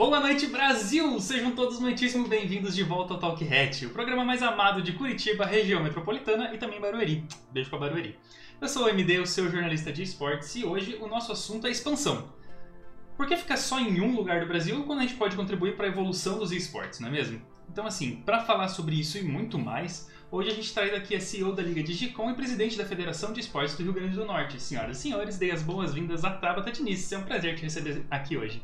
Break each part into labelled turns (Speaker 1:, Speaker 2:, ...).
Speaker 1: Boa noite, Brasil! Sejam todos muitíssimo bem-vindos de volta ao Talk Hat, o programa mais amado de Curitiba, região metropolitana e também Barueri. Beijo pra Barueri. Eu sou o MD, o seu jornalista de esportes, e hoje o nosso assunto é expansão. Por que ficar só em um lugar do Brasil quando a gente pode contribuir para a evolução dos esportes, não é mesmo? Então, assim, para falar sobre isso e muito mais, hoje a gente traz aqui a CEO da Liga Digicom e presidente da Federação de Esportes do Rio Grande do Norte. Senhoras e senhores, dei as boas-vindas a Tabata Diniz. É um prazer te receber aqui hoje.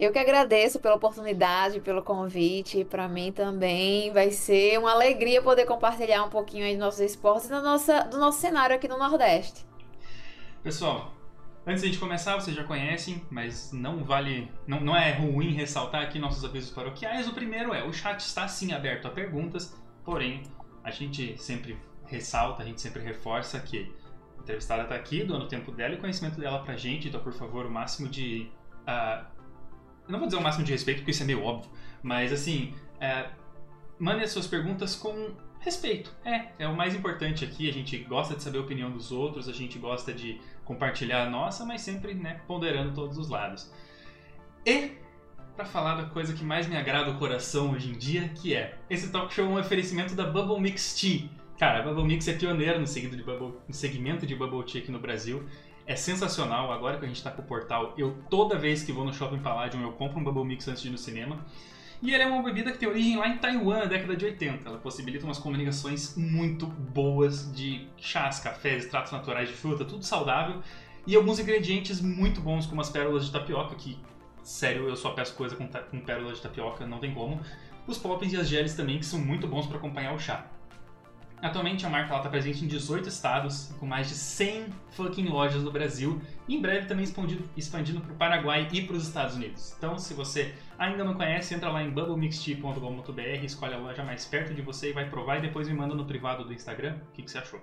Speaker 2: Eu que agradeço pela oportunidade, pelo convite. Para mim também vai ser uma alegria poder compartilhar um pouquinho aí dos nossos esportes e do nosso, do nosso cenário aqui no Nordeste.
Speaker 1: Pessoal, antes de a gente começar, vocês já conhecem, mas não vale, não, não é ruim ressaltar aqui nossos avisos paroquiais. O primeiro é, o chat está sim aberto a perguntas, porém, a gente sempre ressalta, a gente sempre reforça que a entrevistada está aqui, doando o tempo dela e o conhecimento dela pra gente, então, por favor, o máximo de... Uh, não vou dizer o máximo de respeito, porque isso é meio óbvio, mas assim, é, as suas perguntas com respeito. É, é o mais importante aqui. A gente gosta de saber a opinião dos outros, a gente gosta de compartilhar a nossa, mas sempre né, ponderando todos os lados. E para falar da coisa que mais me agrada o coração hoje em dia, que é esse talk show é um oferecimento da Bubble Mix Tea. Cara, a Bubble Mix é pioneira no, de Bubble, no segmento de Bubble Tea aqui no Brasil é sensacional. Agora que a gente está com o portal, eu toda vez que vou no Shopping Palladium eu compro um Bubble Mix antes de ir no cinema. E ele é uma bebida que tem origem lá em Taiwan, na década de 80. Ela possibilita umas comunicações muito boas de chás, cafés, extratos naturais de fruta, tudo saudável. E alguns ingredientes muito bons, como as pérolas de tapioca, que, sério, eu só peço coisa com, com pérolas de tapioca, não tem como. Os poppins e as geles também, que são muito bons para acompanhar o chá. Atualmente a marca está presente em 18 estados, com mais de 100 fucking lojas no Brasil, e em breve também expandindo, para o Paraguai e para os Estados Unidos. Então, se você ainda não conhece, entra lá em bubblemixtea.com.br, escolhe a loja mais perto de você e vai provar e depois me manda no privado do Instagram o que, que você achou.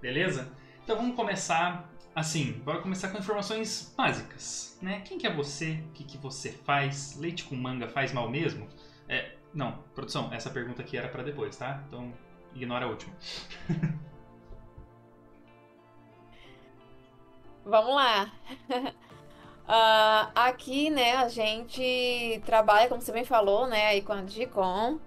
Speaker 1: Beleza? Então vamos começar assim, bora começar com informações básicas, né? Quem que é você? O que, que você faz? Leite com manga faz mal mesmo? É, não, produção, essa pergunta aqui era para depois, tá? Então Ignora a última.
Speaker 2: Vamos lá. Uh, aqui, né, a gente trabalha, como você bem falou, né, aí com a Digicom.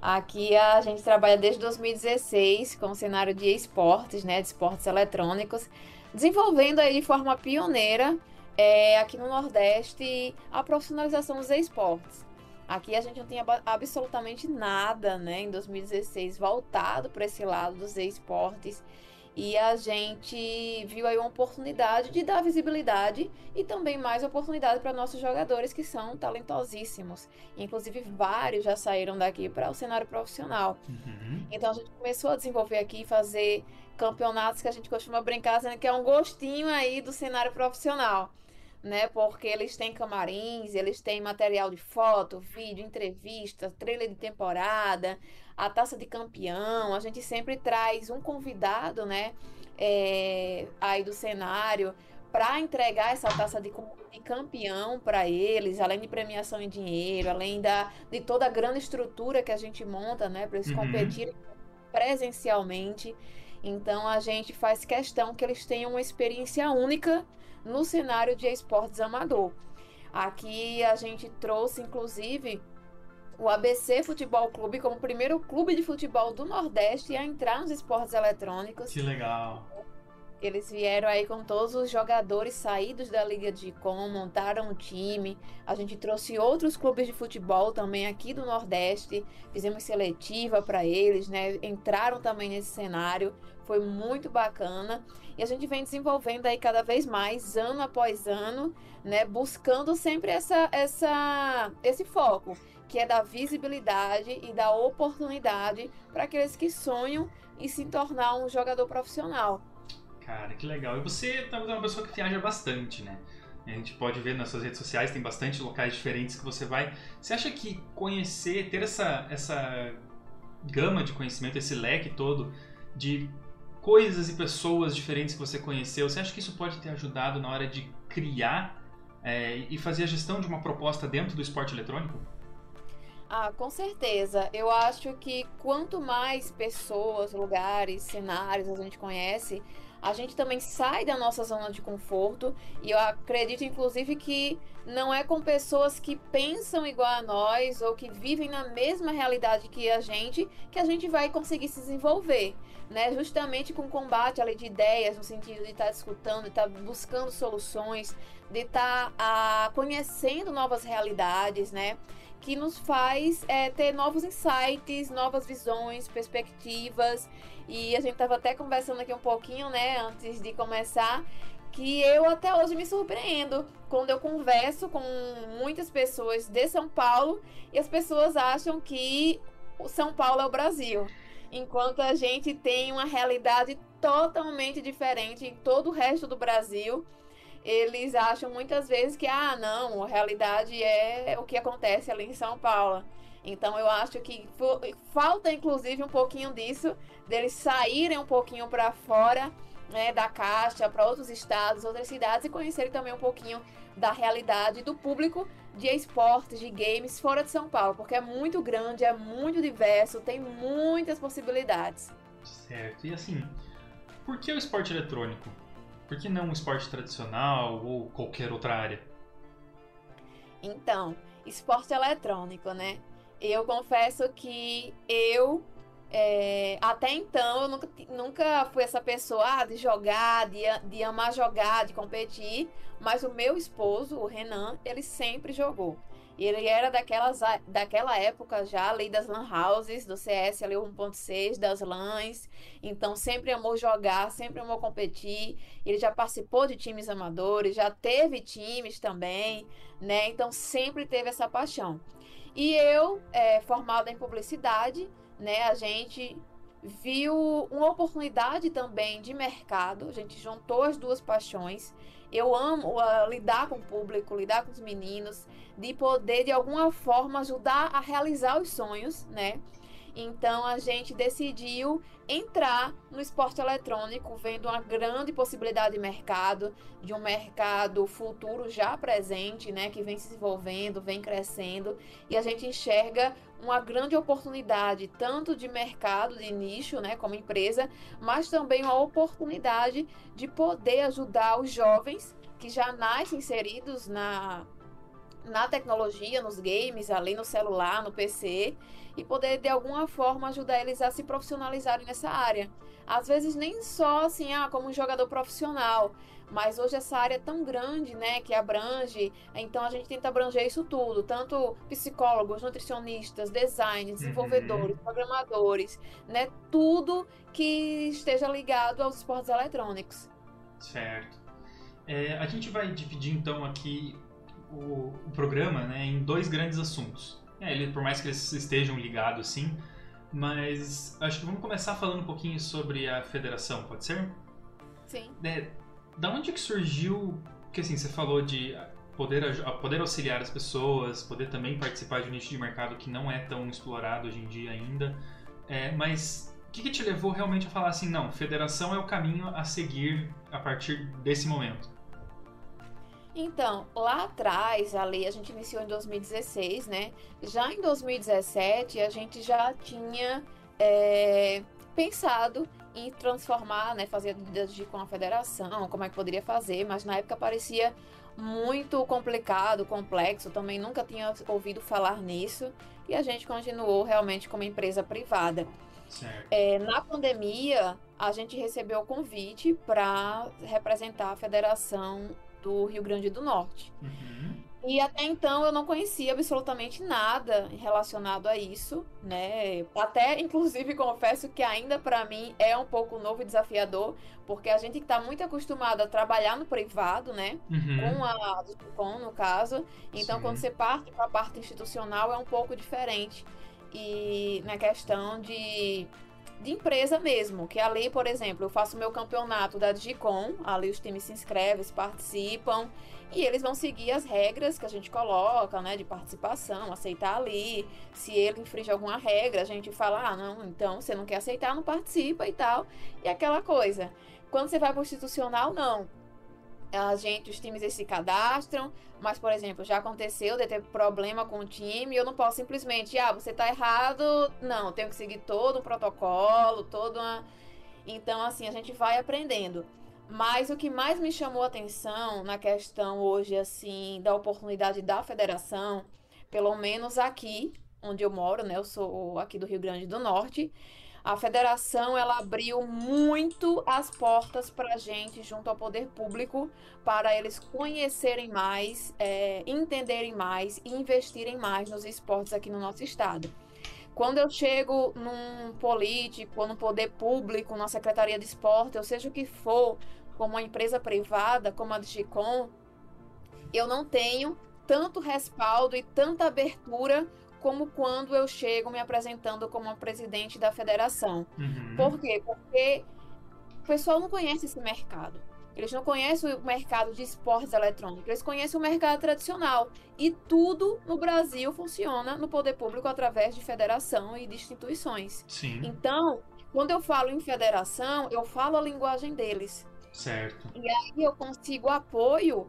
Speaker 2: Aqui a gente trabalha desde 2016 com o cenário de esportes, né, de esportes eletrônicos, desenvolvendo aí de forma pioneira é, aqui no Nordeste a profissionalização dos esportes. Aqui a gente não tinha absolutamente nada, né, em 2016 voltado para esse lado dos esportes. E a gente viu aí uma oportunidade de dar visibilidade e também mais oportunidade para nossos jogadores que são talentosíssimos. Inclusive, vários já saíram daqui para o cenário profissional. Uhum. Então, a gente começou a desenvolver aqui, fazer campeonatos que a gente costuma brincar, dizendo que é um gostinho aí do cenário profissional né? Porque eles têm camarins, eles têm material de foto, vídeo, entrevista, trailer de temporada, a taça de campeão. A gente sempre traz um convidado, né? É, aí do cenário para entregar essa taça de, campeão para eles, além de premiação em dinheiro, além da, de toda a grande estrutura que a gente monta, né, para eles uhum. competirem presencialmente. Então a gente faz questão que eles tenham uma experiência única no cenário de esportes amador. Aqui a gente trouxe, inclusive, o ABC Futebol Clube como o primeiro clube de futebol do Nordeste a entrar nos esportes eletrônicos.
Speaker 1: Que legal!
Speaker 2: Eles vieram aí com todos os jogadores saídos da Liga de Com, montaram um time. A gente trouxe outros clubes de futebol também aqui do Nordeste, fizemos seletiva para eles, né? Entraram também nesse cenário, foi muito bacana. E a gente vem desenvolvendo aí cada vez mais, ano após ano, né? Buscando sempre essa, essa, esse foco, que é da visibilidade e da oportunidade para aqueles que sonham em se tornar um jogador profissional.
Speaker 1: Cara, que legal. E você tá uma pessoa que viaja bastante, né? A gente pode ver nas suas redes sociais, tem bastante locais diferentes que você vai. Você acha que conhecer, ter essa, essa gama de conhecimento, esse leque todo de coisas e pessoas diferentes que você conheceu, você acha que isso pode ter ajudado na hora de criar é, e fazer a gestão de uma proposta dentro do esporte eletrônico?
Speaker 2: Ah, com certeza. Eu acho que quanto mais pessoas, lugares, cenários a gente conhece, a gente também sai da nossa zona de conforto. E eu acredito, inclusive, que não é com pessoas que pensam igual a nós ou que vivem na mesma realidade que a gente que a gente vai conseguir se desenvolver. Né? Justamente com o combate ali de ideias, no sentido de estar tá escutando, de estar tá buscando soluções, de estar tá, ah, conhecendo novas realidades, né? Que nos faz é, ter novos insights, novas visões, perspectivas. E a gente estava até conversando aqui um pouquinho, né, antes de começar, que eu até hoje me surpreendo quando eu converso com muitas pessoas de São Paulo e as pessoas acham que o São Paulo é o Brasil, enquanto a gente tem uma realidade totalmente diferente em todo o resto do Brasil eles acham muitas vezes que, ah, não, a realidade é o que acontece ali em São Paulo. Então eu acho que falta inclusive um pouquinho disso, deles saírem um pouquinho para fora né, da caixa, para outros estados, outras cidades e conhecerem também um pouquinho da realidade do público de esportes, de games fora de São Paulo, porque é muito grande, é muito diverso, tem muitas possibilidades.
Speaker 1: Certo. E assim, por que o esporte eletrônico? Por que não um esporte tradicional ou qualquer outra área?
Speaker 2: Então, esporte eletrônico, né? Eu confesso que eu é, até então eu nunca, nunca fui essa pessoa ah, de jogar, de, de amar jogar, de competir, mas o meu esposo, o Renan, ele sempre jogou. Ele era daquelas, daquela época já, lei das lan houses, do CS ali 1.6, das LANs. Então sempre amou jogar, sempre amou competir. Ele já participou de times amadores, já teve times também, né? Então sempre teve essa paixão. E eu, é, formada em publicidade, né? A gente viu uma oportunidade também de mercado. A gente juntou as duas paixões. Eu amo uh, lidar com o público, lidar com os meninos, de poder de alguma forma ajudar a realizar os sonhos, né? Então a gente decidiu entrar no esporte eletrônico, vendo uma grande possibilidade de mercado, de um mercado futuro já presente, né, que vem se desenvolvendo, vem crescendo, e a gente enxerga uma grande oportunidade tanto de mercado, de nicho, né, como empresa, mas também uma oportunidade de poder ajudar os jovens que já nascem inseridos na na tecnologia, nos games, ali no celular, no PC, e poder de alguma forma ajudar eles a se profissionalizarem nessa área. Às vezes nem só assim, ah, como um jogador profissional, mas hoje essa área é tão grande, né, que abrange, então a gente tenta abranger isso tudo, tanto psicólogos, nutricionistas, design, desenvolvedores, uhum. programadores, né, tudo que esteja ligado aos esportes eletrônicos.
Speaker 1: Certo. É, a gente vai dividir então aqui o, o programa né, em dois grandes assuntos. É, ele, por mais que eles estejam ligados, sim, mas acho que vamos começar falando um pouquinho sobre a federação, pode ser?
Speaker 2: Sim.
Speaker 1: É, da onde que surgiu, que assim, você falou de poder, poder auxiliar as pessoas, poder também participar de um nicho de mercado que não é tão explorado hoje em dia ainda, é, mas o que, que te levou realmente a falar assim, não, federação é o caminho a seguir a partir desse momento?
Speaker 2: Então, lá atrás, ali, a gente iniciou em 2016, né? Já em 2017, a gente já tinha é, pensado em transformar, né? Fazer de com a federação, como é que poderia fazer, mas na época parecia muito complicado, complexo, também nunca tinha ouvido falar nisso e a gente continuou realmente como empresa privada. É, na pandemia, a gente recebeu o convite para representar a federação do Rio Grande do Norte. Uhum. E até então eu não conhecia absolutamente nada relacionado a isso, né? Até, inclusive, confesso que ainda para mim é um pouco novo e desafiador, porque a gente está muito acostumado a trabalhar no privado, né? Uhum. Com a com no caso. Então, Sim. quando você parte para a parte institucional é um pouco diferente. E na questão de de empresa mesmo, que ali, por exemplo, eu faço meu campeonato da Digicom, ali os times se inscrevem, participam, e eles vão seguir as regras que a gente coloca, né, de participação, aceitar ali. Se ele infringe alguma regra, a gente fala, ah, não, então você não quer aceitar, não participa e tal. E aquela coisa. Quando você vai para o institucional, não. A gente, os times se cadastram, mas, por exemplo, já aconteceu de ter problema com o time, eu não posso simplesmente, ah, você tá errado, não, tenho que seguir todo um protocolo, toda uma. Então, assim, a gente vai aprendendo. Mas o que mais me chamou a atenção na questão hoje, assim, da oportunidade da federação, pelo menos aqui onde eu moro, né? Eu sou aqui do Rio Grande do Norte a federação ela abriu muito as portas para a gente junto ao poder público para eles conhecerem mais, é, entenderem mais e investirem mais nos esportes aqui no nosso estado. Quando eu chego num político, no poder público, na secretaria de esporte, ou seja o que for, como uma empresa privada, como a Digicom, eu não tenho tanto respaldo e tanta abertura como quando eu chego me apresentando como presidente da federação. Uhum. Por quê? Porque o pessoal não conhece esse mercado. Eles não conhecem o mercado de esportes eletrônicos, eles conhecem o mercado tradicional. E tudo no Brasil funciona no poder público através de federação e de instituições. Sim. Então, quando eu falo em federação, eu falo a linguagem deles.
Speaker 1: Certo.
Speaker 2: E aí eu consigo apoio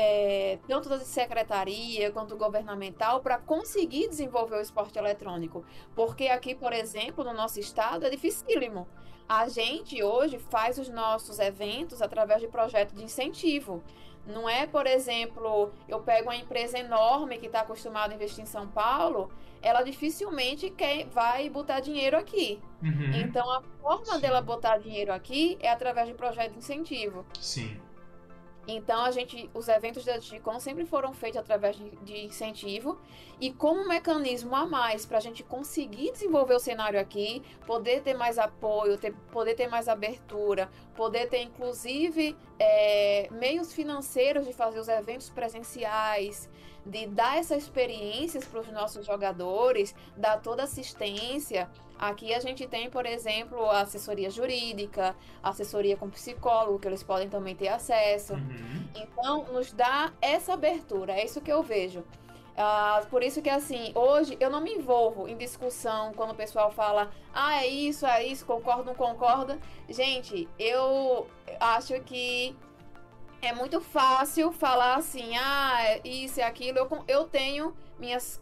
Speaker 2: é, tanto da secretaria quanto governamental, para conseguir desenvolver o esporte eletrônico. Porque aqui, por exemplo, no nosso estado, é dificílimo. A gente hoje faz os nossos eventos através de projetos de incentivo. Não é, por exemplo, eu pego uma empresa enorme que está acostumada a investir em São Paulo, ela dificilmente quer, vai botar dinheiro aqui. Uhum. Então, a forma Sim. dela botar dinheiro aqui é através de projeto de incentivo.
Speaker 1: Sim.
Speaker 2: Então a gente, os eventos da Digicom sempre foram feitos através de, de incentivo e como um mecanismo a mais para a gente conseguir desenvolver o cenário aqui, poder ter mais apoio, ter, poder ter mais abertura, poder ter inclusive é, meios financeiros de fazer os eventos presenciais, de dar essas experiências para os nossos jogadores, dar toda assistência. Aqui a gente tem, por exemplo, a assessoria jurídica, assessoria com psicólogo, que eles podem também ter acesso. Uhum. Então, nos dá essa abertura, é isso que eu vejo. Uh, por isso que, assim, hoje eu não me envolvo em discussão quando o pessoal fala, ah, é isso, é isso, concordo, não concorda. Gente, eu acho que é muito fácil falar assim, ah, é isso é aquilo. Eu, eu tenho minhas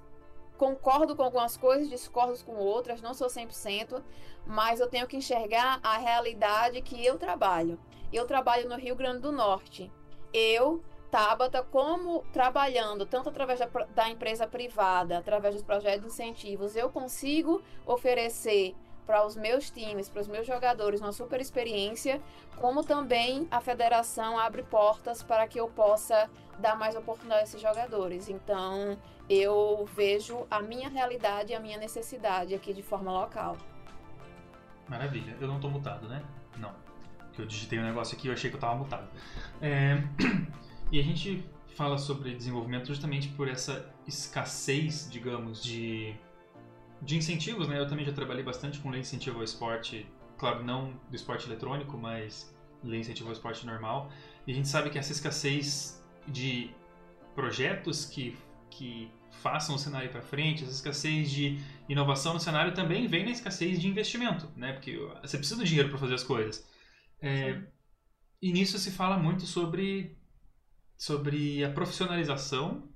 Speaker 2: concordo com algumas coisas, discordo com outras, não sou 100%, mas eu tenho que enxergar a realidade que eu trabalho. Eu trabalho no Rio Grande do Norte. Eu, Tabata, como trabalhando tanto através da, da empresa privada, através dos projetos de incentivos, eu consigo oferecer para os meus times, para os meus jogadores, uma super experiência, como também a federação abre portas para que eu possa dar mais oportunidade a esses jogadores. Então, eu vejo a minha realidade e a minha necessidade aqui de forma local.
Speaker 1: Maravilha. Eu não estou mutado, né? Não. Que eu digitei um negócio aqui e achei que eu estava mutado. É... E a gente fala sobre desenvolvimento justamente por essa escassez, digamos, de, de incentivos, né? Eu também já trabalhei bastante com lei de incentivo ao esporte, claro, não do esporte eletrônico, mas lei de incentivo ao esporte normal. E a gente sabe que essa escassez de projetos que, que façam o cenário para frente, essa escassez de inovação no cenário também vem na escassez de investimento, né? Porque você precisa do dinheiro para fazer as coisas. É, e nisso se fala muito sobre, sobre a profissionalização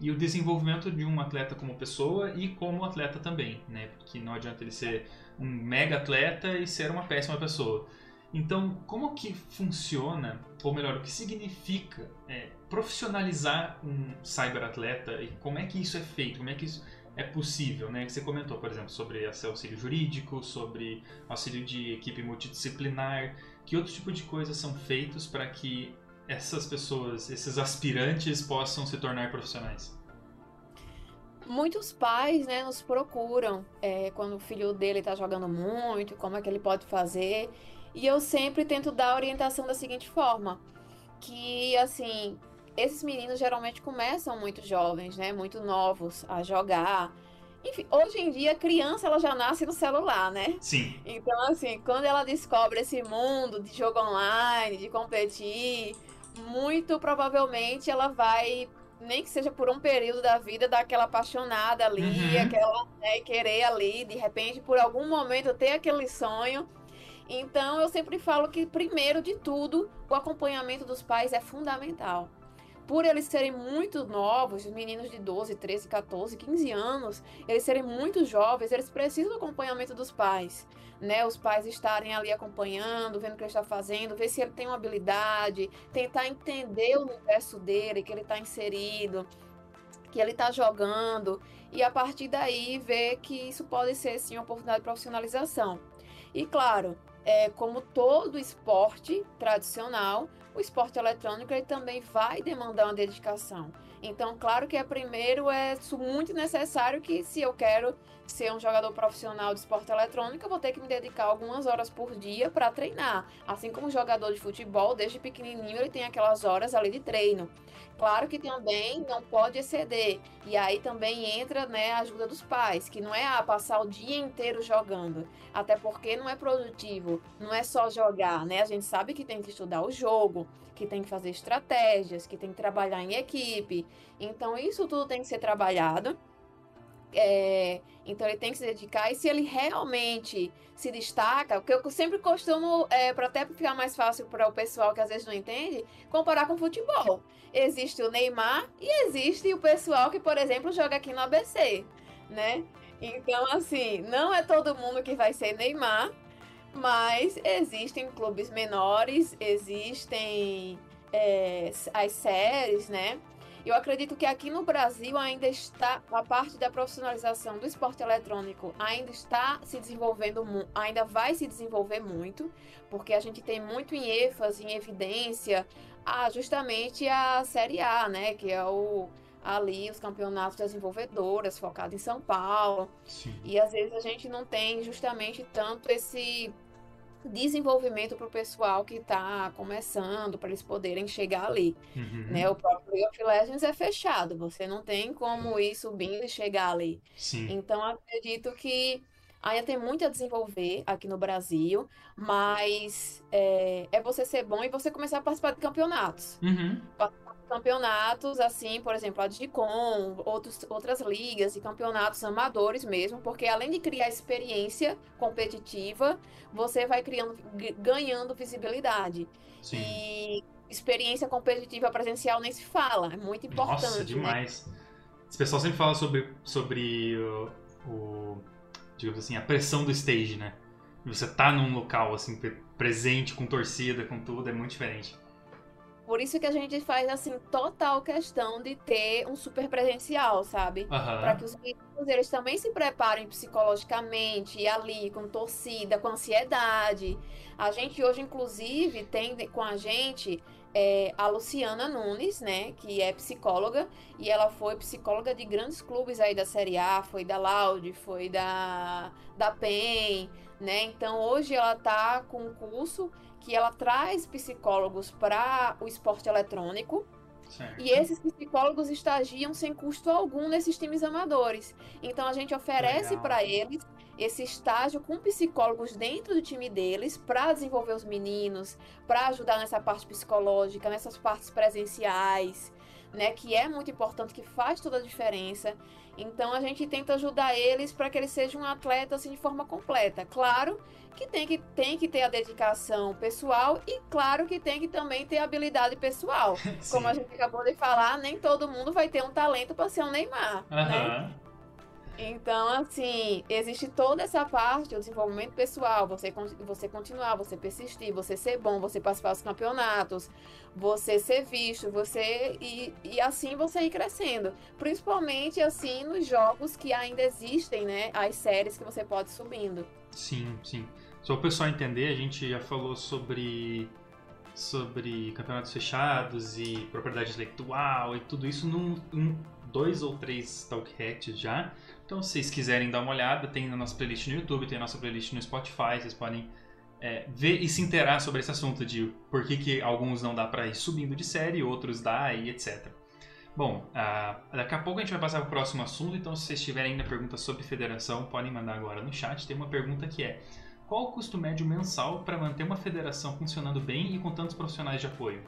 Speaker 1: e o desenvolvimento de um atleta como pessoa e como atleta também, né? Porque não adianta ele ser um mega atleta e ser uma péssima pessoa. Então, como que funciona, ou melhor, o que significa é, profissionalizar um cyberatleta e como é que isso é feito, como é que isso é possível, né? Que você comentou, por exemplo, sobre auxílio jurídico, sobre auxílio de equipe multidisciplinar, que outro tipo de coisas são feitos para que essas pessoas, esses aspirantes possam se tornar profissionais?
Speaker 2: Muitos pais, né, nos procuram é, quando o filho dele está jogando muito, como é que ele pode fazer. E eu sempre tento dar orientação da seguinte forma: que assim, esses meninos geralmente começam muito jovens, né, muito novos a jogar. Enfim, hoje em dia a criança ela já nasce no celular, né?
Speaker 1: Sim.
Speaker 2: Então assim, quando ela descobre esse mundo de jogo online, de competir, muito provavelmente ela vai nem que seja por um período da vida, dar aquela apaixonada ali, uhum. aquela né, querer ali, de repente, por algum momento ter aquele sonho. Então, eu sempre falo que, primeiro de tudo, o acompanhamento dos pais é fundamental. Por eles serem muito novos, os meninos de 12, 13, 14, 15 anos, eles serem muito jovens, eles precisam do acompanhamento dos pais, né? Os pais estarem ali acompanhando, vendo o que ele está fazendo, ver se ele tem uma habilidade, tentar entender o universo dele, que ele está inserido, que ele está jogando, e a partir daí ver que isso pode ser sim uma oportunidade de profissionalização. E claro, é, como todo esporte tradicional, o esporte eletrônico ele também vai demandar uma dedicação. Então, claro que é primeiro é muito necessário que se eu quero ser um jogador profissional de esporte eletrônico, eu vou ter que me dedicar algumas horas por dia para treinar. Assim como um jogador de futebol, desde pequenininho ele tem aquelas horas ali de treino. Claro que também não pode exceder. E aí também entra né, a ajuda dos pais, que não é ah, passar o dia inteiro jogando. Até porque não é produtivo, não é só jogar, né? A gente sabe que tem que estudar o jogo, que tem que fazer estratégias, que tem que trabalhar em equipe. Então isso tudo tem que ser trabalhado. É, então ele tem que se dedicar. E se ele realmente se destaca, o que eu sempre costumo, é, para até ficar mais fácil para o pessoal que às vezes não entende, comparar com futebol. Existe o Neymar e existe o pessoal que, por exemplo, joga aqui no ABC, né? Então, assim, não é todo mundo que vai ser Neymar, mas existem clubes menores, existem é, as séries, né? Eu acredito que aqui no Brasil ainda está a parte da profissionalização do esporte eletrônico ainda está se desenvolvendo, ainda vai se desenvolver muito, porque a gente tem muito em ênfase, em evidência, a, justamente a Série A, né, que é o ali os campeonatos desenvolvedoras focado em São Paulo. Sim. E às vezes a gente não tem justamente tanto esse desenvolvimento para o pessoal que está começando, para eles poderem chegar ali. Uhum. Né? O próprio League of Legends é fechado, você não tem como ir subindo e chegar ali. Sim. Então, acredito que ainda tem muito a desenvolver aqui no Brasil, mas é, é você ser bom e você começar a participar de campeonatos. Uhum campeonatos, assim, por exemplo, a Digicom, outros, outras ligas e campeonatos amadores mesmo, porque além de criar experiência competitiva, você vai criando, ganhando visibilidade. Sim. E experiência competitiva presencial nem se fala, é muito importante. Nossa,
Speaker 1: né? demais. Né? Esse pessoal sempre fala sobre, sobre o, o, digamos assim, a pressão do stage, né? Você tá num local, assim, presente, com torcida, com tudo, é muito diferente.
Speaker 2: Por isso que a gente faz, assim, total questão de ter um super presencial, sabe? Uhum. Para que os eles também se preparem psicologicamente, e ali, com torcida, com ansiedade. A gente hoje, inclusive, tem com a gente é, a Luciana Nunes, né, que é psicóloga, e ela foi psicóloga de grandes clubes aí da Série A, foi da Laude, foi da, da PEN, né? Então, hoje ela tá com um curso que ela traz psicólogos para o esporte eletrônico. Certo. E esses psicólogos estagiam sem custo algum nesses times amadores. Então a gente oferece para eles esse estágio com psicólogos dentro do time deles para desenvolver os meninos, para ajudar nessa parte psicológica, nessas partes presenciais, né, que é muito importante, que faz toda a diferença. Então a gente tenta ajudar eles para que eles sejam um atleta assim de forma completa. Claro que tem que, tem que ter a dedicação pessoal e claro que tem que também ter habilidade pessoal. Como a gente acabou de falar, nem todo mundo vai ter um talento para ser um Neymar, uhum. né? Então, assim, existe toda essa parte, o desenvolvimento pessoal, você, você continuar, você persistir, você ser bom, você participar dos campeonatos, você ser visto, você e, e assim você ir crescendo. Principalmente, assim, nos jogos que ainda existem, né? As séries que você pode subindo.
Speaker 1: Sim, sim. Só o pessoal entender, a gente já falou sobre, sobre campeonatos fechados e propriedade intelectual e tudo isso num, em dois ou três talk hats já. Então, se vocês quiserem dar uma olhada, tem na nossa playlist no YouTube, tem a nossa playlist no Spotify, vocês podem é, ver e se interar sobre esse assunto de por que, que alguns não dá para ir subindo de série, outros dá e etc. Bom, uh, daqui a pouco a gente vai passar para o próximo assunto, então se vocês tiverem ainda perguntas sobre federação, podem mandar agora no chat. Tem uma pergunta que é: qual o custo médio mensal para manter uma federação funcionando bem e com tantos profissionais de apoio?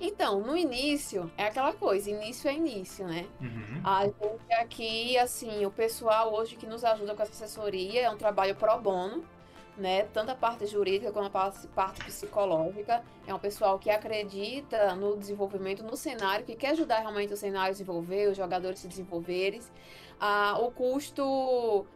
Speaker 2: Então, no início, é aquela coisa, início é início, né? Uhum. A gente aqui, assim, o pessoal hoje que nos ajuda com essa assessoria é um trabalho pro bono, né? Tanto a parte jurídica quanto a parte psicológica. É um pessoal que acredita no desenvolvimento no cenário, que quer ajudar realmente o cenário a desenvolver, os jogadores se desenvolverem. Ah, o custo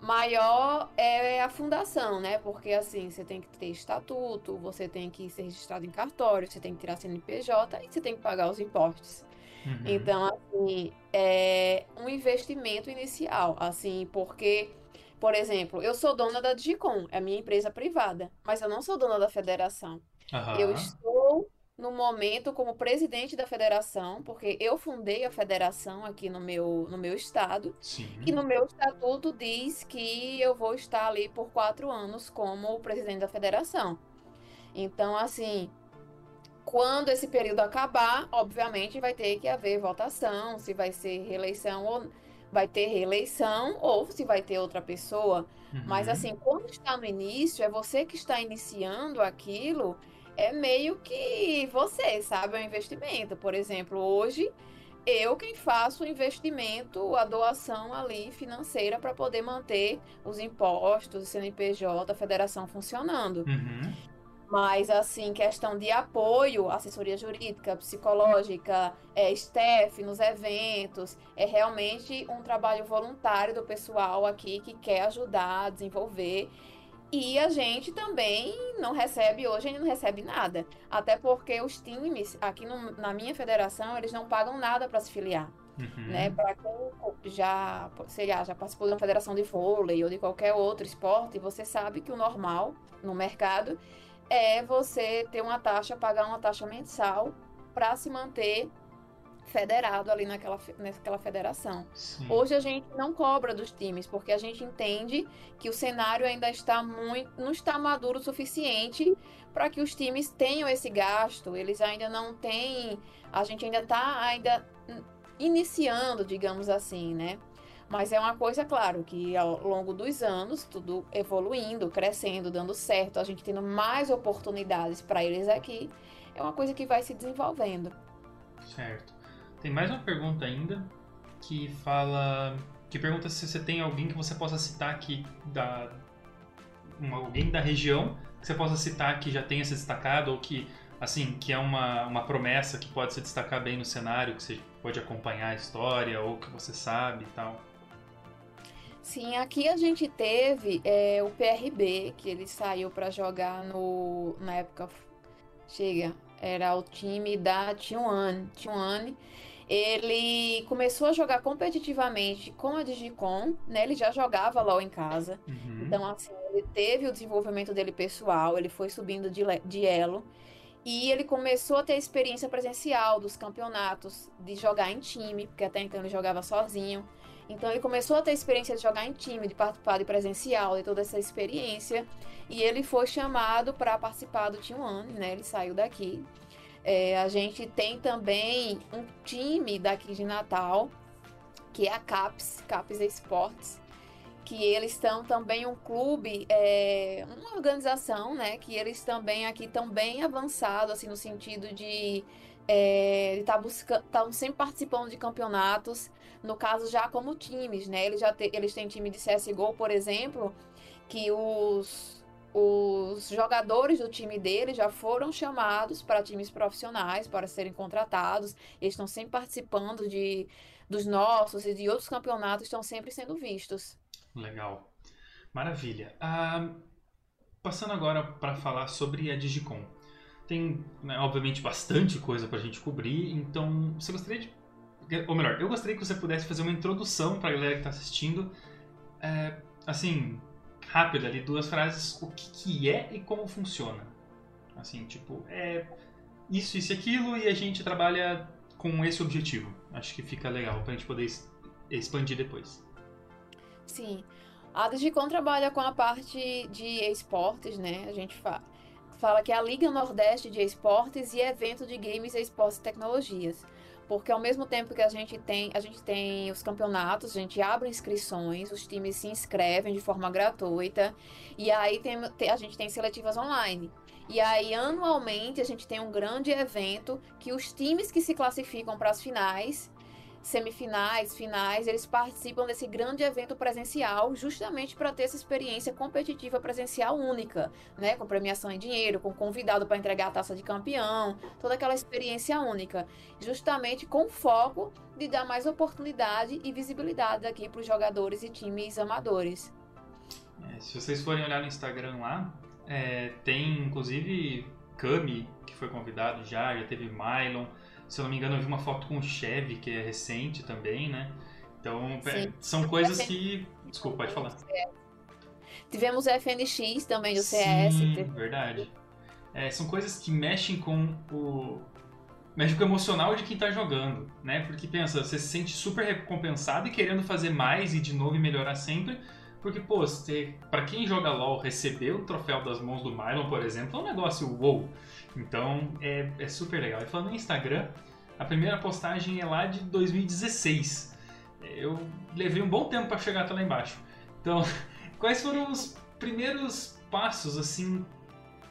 Speaker 2: maior é a fundação, né? Porque assim, você tem que ter estatuto, você tem que ser registrado em cartório, você tem que tirar CNPJ e você tem que pagar os impostos. Uhum. Então, assim, é um investimento inicial, assim, porque, por exemplo, eu sou dona da Digicom, é a minha empresa privada, mas eu não sou dona da federação. Uhum. Eu estou no momento como presidente da federação, porque eu fundei a federação aqui no meu, no meu estado. Sim. E no meu estatuto diz que eu vou estar ali por quatro anos como presidente da federação. Então, assim, quando esse período acabar, obviamente vai ter que haver votação, se vai ser reeleição ou vai ter reeleição ou se vai ter outra pessoa. Uhum. Mas assim, quando está no início, é você que está iniciando aquilo é meio que você, sabe? É um investimento. Por exemplo, hoje eu quem faço o investimento, a doação ali financeira para poder manter os impostos, o CNPJ, a federação funcionando. Uhum. Mas, assim, questão de apoio, assessoria jurídica, psicológica, é, staff nos eventos, é realmente um trabalho voluntário do pessoal aqui que quer ajudar a desenvolver. E a gente também não recebe, hoje a gente não recebe nada. Até porque os times, aqui no, na minha federação, eles não pagam nada para se filiar. Uhum. Né? Para quem já, sei lá, já participou de uma federação de vôlei ou de qualquer outro esporte, você sabe que o normal no mercado é você ter uma taxa, pagar uma taxa mensal para se manter federado ali naquela, naquela federação. Sim. Hoje a gente não cobra dos times, porque a gente entende que o cenário ainda está muito, não está maduro o suficiente para que os times tenham esse gasto. Eles ainda não têm, a gente ainda está ainda iniciando, digamos assim, né? Mas é uma coisa, claro, que ao longo dos anos, tudo evoluindo, crescendo, dando certo, a gente tendo mais oportunidades para eles aqui, é uma coisa que vai se desenvolvendo.
Speaker 1: Certo. Tem mais uma pergunta ainda que fala. que pergunta se você tem alguém que você possa citar aqui da. Um, alguém da região que você possa citar que já tenha se destacado ou que assim que é uma, uma promessa que pode se destacar bem no cenário que você pode acompanhar a história ou que você sabe e tal
Speaker 2: Sim, aqui a gente teve é, o PRB que ele saiu para jogar no na época chega era o time da T1 T1 ele começou a jogar competitivamente com a Digicom, né? Ele já jogava LOL em casa. Uhum. Então, assim, ele teve o desenvolvimento dele pessoal, ele foi subindo de, de elo. E ele começou a ter experiência presencial dos campeonatos, de jogar em time, porque até então ele jogava sozinho. Então ele começou a ter experiência de jogar em time, de participar de presencial, de toda essa experiência. E ele foi chamado para participar do Team One, né? Ele saiu daqui é, a gente tem também um time daqui de Natal, que é a CAPS, CAPS Esportes, que eles estão também um clube, é, uma organização, né, que eles também aqui estão bem avançados, assim, no sentido de é, estar tá buscando, estão sempre participando de campeonatos, no caso já como times, né, eles já te, eles têm time de CSGO, por exemplo, que os os jogadores do time dele já foram chamados para times profissionais para serem contratados. Eles estão sempre participando de, dos nossos e de outros campeonatos, estão sempre sendo vistos.
Speaker 1: Legal. Maravilha. Ah, passando agora para falar sobre a Digicom. Tem, né, obviamente, bastante coisa para a gente cobrir, então você gostaria de. Ou melhor, eu gostaria que você pudesse fazer uma introdução para a galera que está assistindo. É, assim, rápida ali, duas frases, o que, que é e como funciona. Assim, tipo, é isso, isso e aquilo e a gente trabalha com esse objetivo. Acho que fica legal pra gente poder expandir depois.
Speaker 2: Sim. A Digicom trabalha com a parte de esportes, né? A gente fa fala que é a Liga Nordeste de Esportes e evento de games, esportes e tecnologias porque ao mesmo tempo que a gente tem, a gente tem os campeonatos, a gente abre inscrições, os times se inscrevem de forma gratuita, e aí tem, a gente tem seletivas online. E aí, anualmente, a gente tem um grande evento que os times que se classificam para as finais semifinais, finais, eles participam desse grande evento presencial justamente para ter essa experiência competitiva presencial única, né? Com premiação em dinheiro, com convidado para entregar a taça de campeão, toda aquela experiência única, justamente com foco de dar mais oportunidade e visibilidade aqui para os jogadores e times amadores.
Speaker 1: É, se vocês forem olhar no Instagram lá, é, tem inclusive Kami, que foi convidado já, já teve Mylon. Se eu não me engano, eu vi uma foto com o Chevy, que é recente também, né? Então, é, são coisas que. Desculpa, pode falar.
Speaker 2: Tivemos o FNX também do
Speaker 1: CS. Sim, verdade. É, são coisas que mexem com o. Mexe com o emocional de quem tá jogando, né? Porque pensa, você se sente super recompensado e querendo fazer mais e de novo e melhorar sempre. Porque, pô, você, pra quem joga LOL, receber o troféu das mãos do Mylon, por exemplo, é um negócio wow. Então é, é super legal. E falando no Instagram, a primeira postagem é lá de 2016. Eu levei um bom tempo para chegar até lá embaixo. Então, quais foram os primeiros passos assim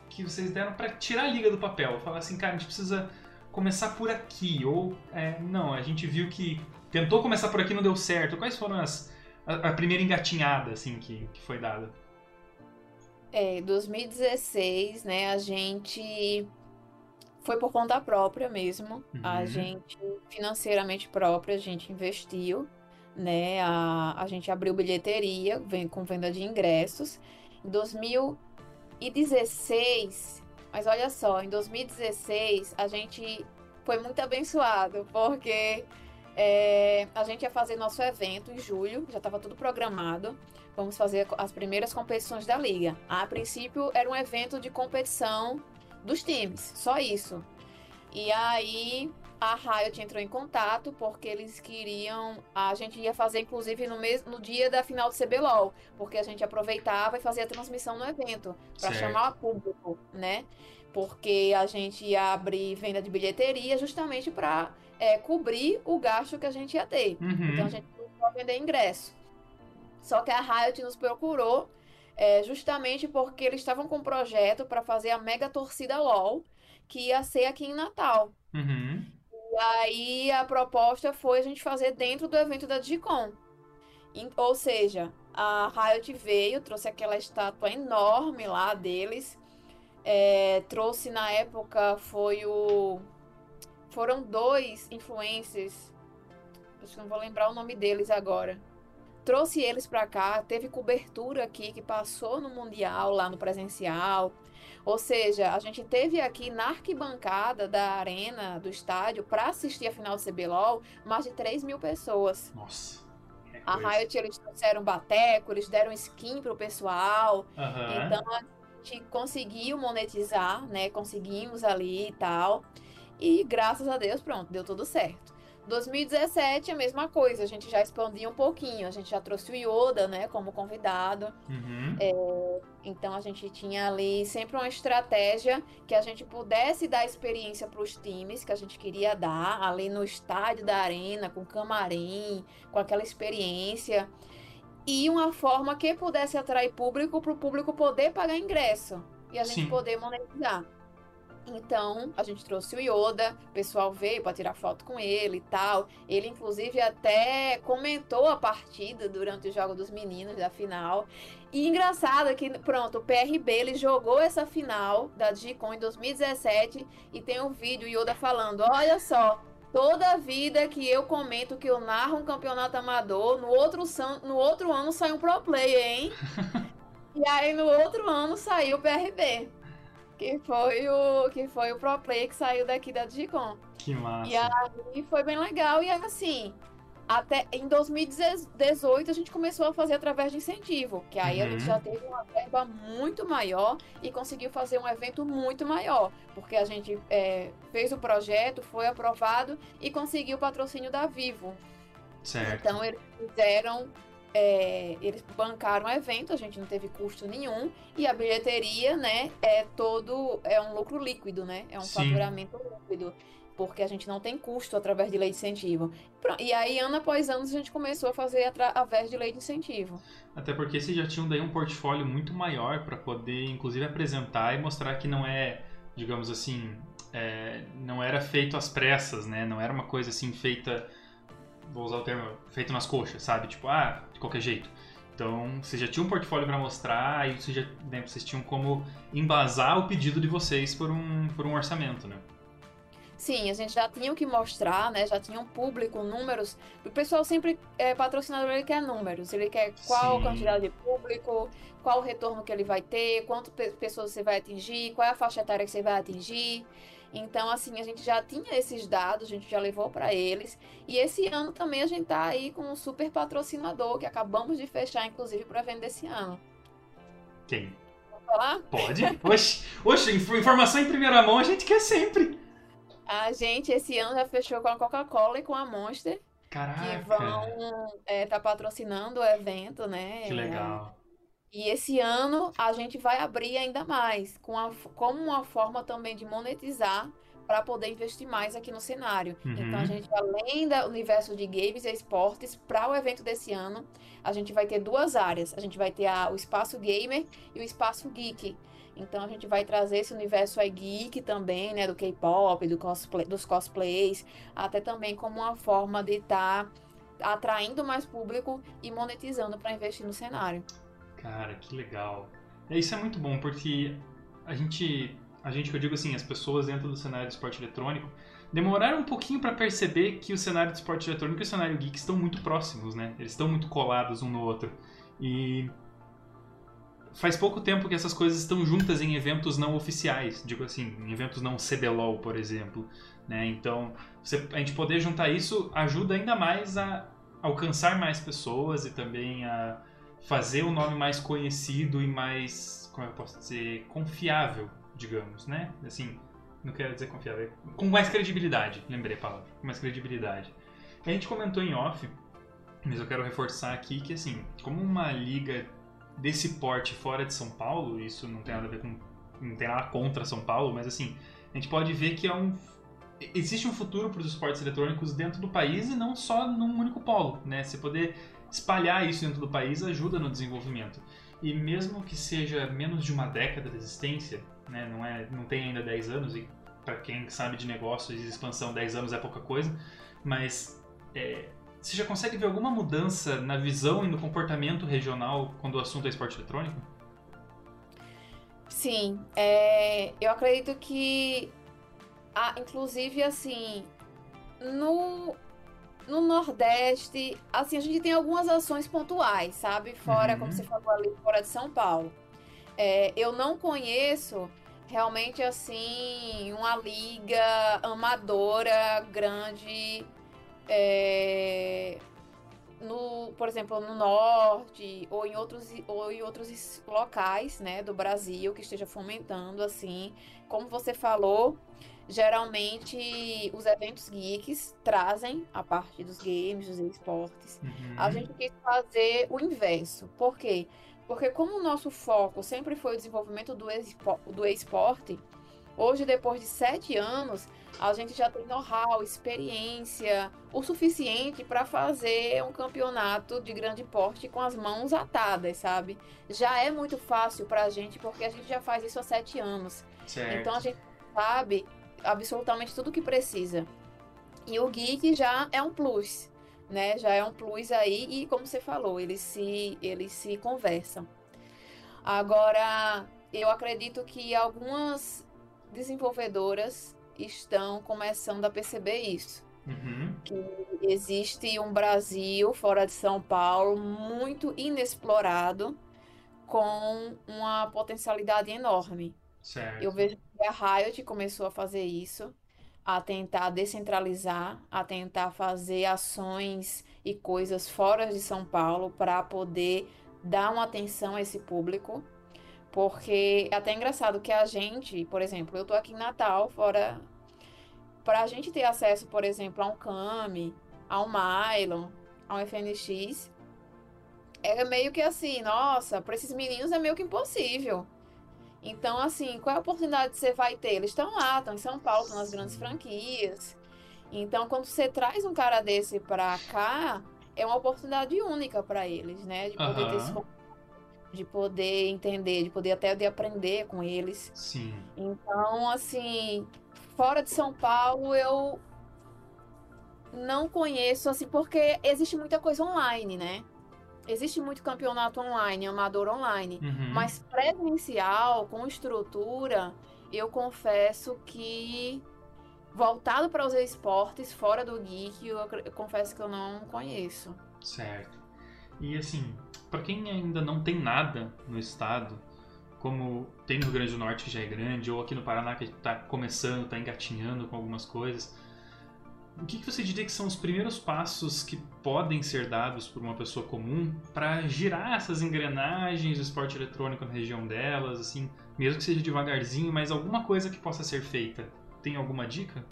Speaker 1: que vocês deram para tirar a liga do papel? Falar assim, cara, a gente precisa começar por aqui ou é, não, a gente viu que tentou começar por aqui não deu certo. Quais foram as a, a primeira engatinhada assim que, que foi dada?
Speaker 2: É, 2016, né, a gente foi por conta própria mesmo. Uhum. A gente, financeiramente própria, a gente investiu, né? A, a gente abriu bilheteria vem, com venda de ingressos. Em 2016, mas olha só, em 2016 a gente foi muito abençoado, porque é, a gente ia fazer nosso evento em julho, já estava tudo programado. Vamos fazer as primeiras competições da liga. A princípio era um evento de competição dos times, só isso. E aí a Riot entrou em contato porque eles queriam. A gente ia fazer, inclusive, no, mesmo, no dia da final do CBLOL, porque a gente aproveitava e fazia a transmissão no evento, para chamar o público, né? Porque a gente ia abrir venda de bilheteria justamente para é, cobrir o gasto que a gente ia ter. Uhum. Então a gente não vender ingresso. Só que a Riot nos procurou é, justamente porque eles estavam com um projeto para fazer a mega torcida LOL, que ia ser aqui em Natal.
Speaker 1: Uhum.
Speaker 2: E aí a proposta foi a gente fazer dentro do evento da Digicon. Ou seja, a Riot veio, trouxe aquela estátua enorme lá deles. É, trouxe na época foi o. Foram dois influencers. Acho que não vou lembrar o nome deles agora trouxe eles para cá, teve cobertura aqui que passou no Mundial, lá no presencial. Ou seja, a gente teve aqui na arquibancada da arena, do estádio, para assistir a final do CBLOL, mais de 3 mil pessoas.
Speaker 1: Nossa.
Speaker 2: A Riot, eles trouxeram bateco, eles deram skin pro pessoal.
Speaker 1: Uhum.
Speaker 2: Então, a gente conseguiu monetizar, né? Conseguimos ali e tal. E graças a Deus, pronto, deu tudo certo. 2017, a mesma coisa, a gente já expandia um pouquinho, a gente já trouxe o Yoda, né, como convidado.
Speaker 1: Uhum.
Speaker 2: É, então a gente tinha ali sempre uma estratégia que a gente pudesse dar experiência para os times que a gente queria dar, ali no estádio da arena, com camarim, com aquela experiência. E uma forma que pudesse atrair público para o público poder pagar ingresso e a gente Sim. poder monetizar. Então, a gente trouxe o Yoda, o pessoal veio para tirar foto com ele e tal. Ele, inclusive, até comentou a partida durante o jogo dos meninos da final. E engraçado é que, pronto, o PRB ele jogou essa final da Digicon em 2017 e tem um vídeo Yoda falando: olha só. Toda vida que eu comento que eu narro um campeonato amador, no outro, no outro ano sai um pro player, hein? e aí no outro ano saiu o PRB que foi o que foi o pro play que saiu daqui da Digicon.
Speaker 1: Que massa.
Speaker 2: E aí foi bem legal e assim, até em 2018 a gente começou a fazer através de incentivo, que aí uhum. a gente uhum. já teve uma verba muito maior e conseguiu fazer um evento muito maior, porque a gente é, fez o projeto, foi aprovado e conseguiu o patrocínio da Vivo.
Speaker 1: Certo.
Speaker 2: Então eles fizeram é, eles bancaram o evento, a gente não teve custo nenhum, e a bilheteria, né, é todo, é um lucro líquido, né, é um Sim. faturamento líquido, porque a gente não tem custo através de lei de incentivo. E aí, ano após ano, a gente começou a fazer através de lei de incentivo.
Speaker 1: Até porque vocês já tinham daí um portfólio muito maior para poder, inclusive, apresentar e mostrar que não é, digamos assim, é, não era feito às pressas, né, não era uma coisa assim feita vou usar o termo, feito nas coxas, sabe? Tipo, ah, de qualquer jeito. Então, vocês já tinham um portfólio para mostrar e vocês, já, né, vocês tinham como embasar o pedido de vocês por um, por um orçamento, né?
Speaker 2: Sim, a gente já tinha o que mostrar, né? Já tinha um público, números. O pessoal sempre, é, patrocinador, ele quer números. Ele quer qual Sim. quantidade de público, qual o retorno que ele vai ter, quantas pessoas você vai atingir, qual é a faixa etária que você vai atingir. Então, assim, a gente já tinha esses dados, a gente já levou para eles. E esse ano também a gente tá aí com um super patrocinador que acabamos de fechar, inclusive, para vender esse ano.
Speaker 1: Quem?
Speaker 2: Vou falar?
Speaker 1: Pode. Oxe, oxe, informação em primeira mão a gente quer sempre.
Speaker 2: A gente esse ano já fechou com a Coca-Cola e com a Monster.
Speaker 1: Caraca.
Speaker 2: Que vão é, tá patrocinando o evento, né?
Speaker 1: Que legal.
Speaker 2: E esse ano a gente vai abrir ainda mais, com a, como uma forma também de monetizar para poder investir mais aqui no cenário. Uhum. Então a gente, além do universo de games e esportes, para o evento desse ano, a gente vai ter duas áreas. A gente vai ter a, o espaço gamer e o espaço geek. Então a gente vai trazer esse universo aí geek também, né, do K-pop, do cosplay, dos cosplays, até também como uma forma de estar tá atraindo mais público e monetizando para investir no cenário.
Speaker 1: Cara, que legal. É, isso é muito bom, porque a gente, a gente, eu digo assim, as pessoas dentro do cenário de esporte eletrônico demoraram um pouquinho para perceber que o cenário de esporte eletrônico e o cenário geek estão muito próximos, né? Eles estão muito colados um no outro. E faz pouco tempo que essas coisas estão juntas em eventos não oficiais, digo assim, em eventos não CBLOL, por exemplo. Né? Então, você, a gente poder juntar isso ajuda ainda mais a alcançar mais pessoas e também a fazer o nome mais conhecido e mais, como eu posso dizer, confiável, digamos, né? Assim, não quero dizer confiável, com mais credibilidade, lembrei a palavra, com mais credibilidade. A gente comentou em off, mas eu quero reforçar aqui que, assim, como uma liga desse porte fora de São Paulo, isso não tem nada a ver com. não tem nada contra São Paulo, mas assim, a gente pode ver que é um. Existe um futuro para os esportes eletrônicos dentro do país e não só num único polo, né? Você poder espalhar isso dentro do país ajuda no desenvolvimento. E mesmo que seja menos de uma década de existência, né, não, é, não tem ainda 10 anos, e para quem sabe de negócios e expansão, 10 anos é pouca coisa, mas é, você já consegue ver alguma mudança na visão e no comportamento regional quando o assunto é esporte eletrônico?
Speaker 2: Sim, é, eu acredito que, ah, inclusive, assim, no, no Nordeste, assim, a gente tem algumas ações pontuais, sabe? Fora, uhum. como você falou ali, fora de São Paulo. É, eu não conheço realmente, assim, uma liga amadora grande, é, no, por exemplo, no Norte ou em outros, ou em outros locais, né, do Brasil que esteja fomentando, assim, como você falou, geralmente os eventos geeks trazem a parte dos games, dos esportes. Uhum. A gente quis fazer o inverso. Por quê? Porque como o nosso foco sempre foi o desenvolvimento do esporte, hoje, depois de sete anos, a gente já tem know-how, experiência, o suficiente para fazer um campeonato de grande porte com as mãos atadas, sabe? Já é muito fácil para a gente, porque a gente já faz isso há sete anos.
Speaker 1: Certo.
Speaker 2: Então a gente sabe absolutamente tudo o que precisa. E o Geek já é um plus, né? Já é um plus aí e como você falou, eles se eles se conversam. Agora, eu acredito que algumas desenvolvedoras estão começando a perceber isso.
Speaker 1: Uhum.
Speaker 2: Que existe um Brasil fora de São Paulo muito inexplorado, com uma potencialidade enorme.
Speaker 1: Certo.
Speaker 2: Eu vejo que a Riot começou a fazer isso, a tentar descentralizar, a tentar fazer ações e coisas fora de São Paulo para poder dar uma atenção a esse público. Porque é até engraçado que a gente, por exemplo, eu tô aqui em Natal, fora. Para a gente ter acesso, por exemplo, a um Kami, a um Mylon, a um FNX, é meio que assim, nossa, para esses meninos é meio que impossível. Então, assim, qual é a oportunidade que você vai ter? Eles estão lá, estão em São Paulo, estão nas grandes franquias. Então, quando você traz um cara desse pra cá, é uma oportunidade única para eles, né? De poder uhum. ter esse de poder entender, de poder até de aprender com eles.
Speaker 1: Sim.
Speaker 2: Então, assim, fora de São Paulo, eu não conheço, assim, porque existe muita coisa online, né? Existe muito campeonato online, amador online.
Speaker 1: Uhum.
Speaker 2: Mas presencial, com estrutura, eu confesso que voltado para os esportes, fora do geek, eu, eu confesso que eu não conheço.
Speaker 1: Certo. E assim, para quem ainda não tem nada no estado, como tem no Rio Grande do Norte que já é grande, ou aqui no Paraná que está começando, está engatinhando com algumas coisas, o que, você diria que são os primeiros passos que podem ser dados por uma pessoa comum para girar essas engrenagens do esporte eletrônico na região delas, assim, mesmo que seja devagarzinho, mas alguma coisa que possa ser feita? Tem alguma dica?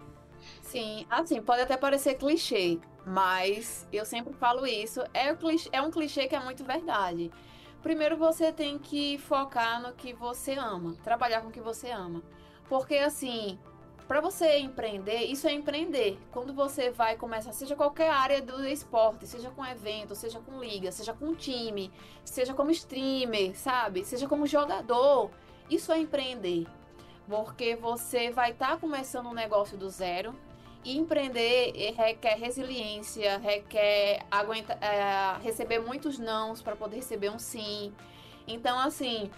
Speaker 2: Sim, assim, pode até parecer clichê, mas eu sempre falo isso, é, é um clichê que é muito verdade. Primeiro você tem que focar no que você ama, trabalhar com o que você ama. Porque assim, para você empreender, isso é empreender. Quando você vai começar, seja qualquer área do esporte, seja com evento, seja com liga, seja com time, seja como streamer, sabe? Seja como jogador, isso é empreender. Porque você vai estar tá começando um negócio do zero. E empreender requer resiliência, requer aguenta, é, receber muitos nãos para poder receber um sim. Então, assim,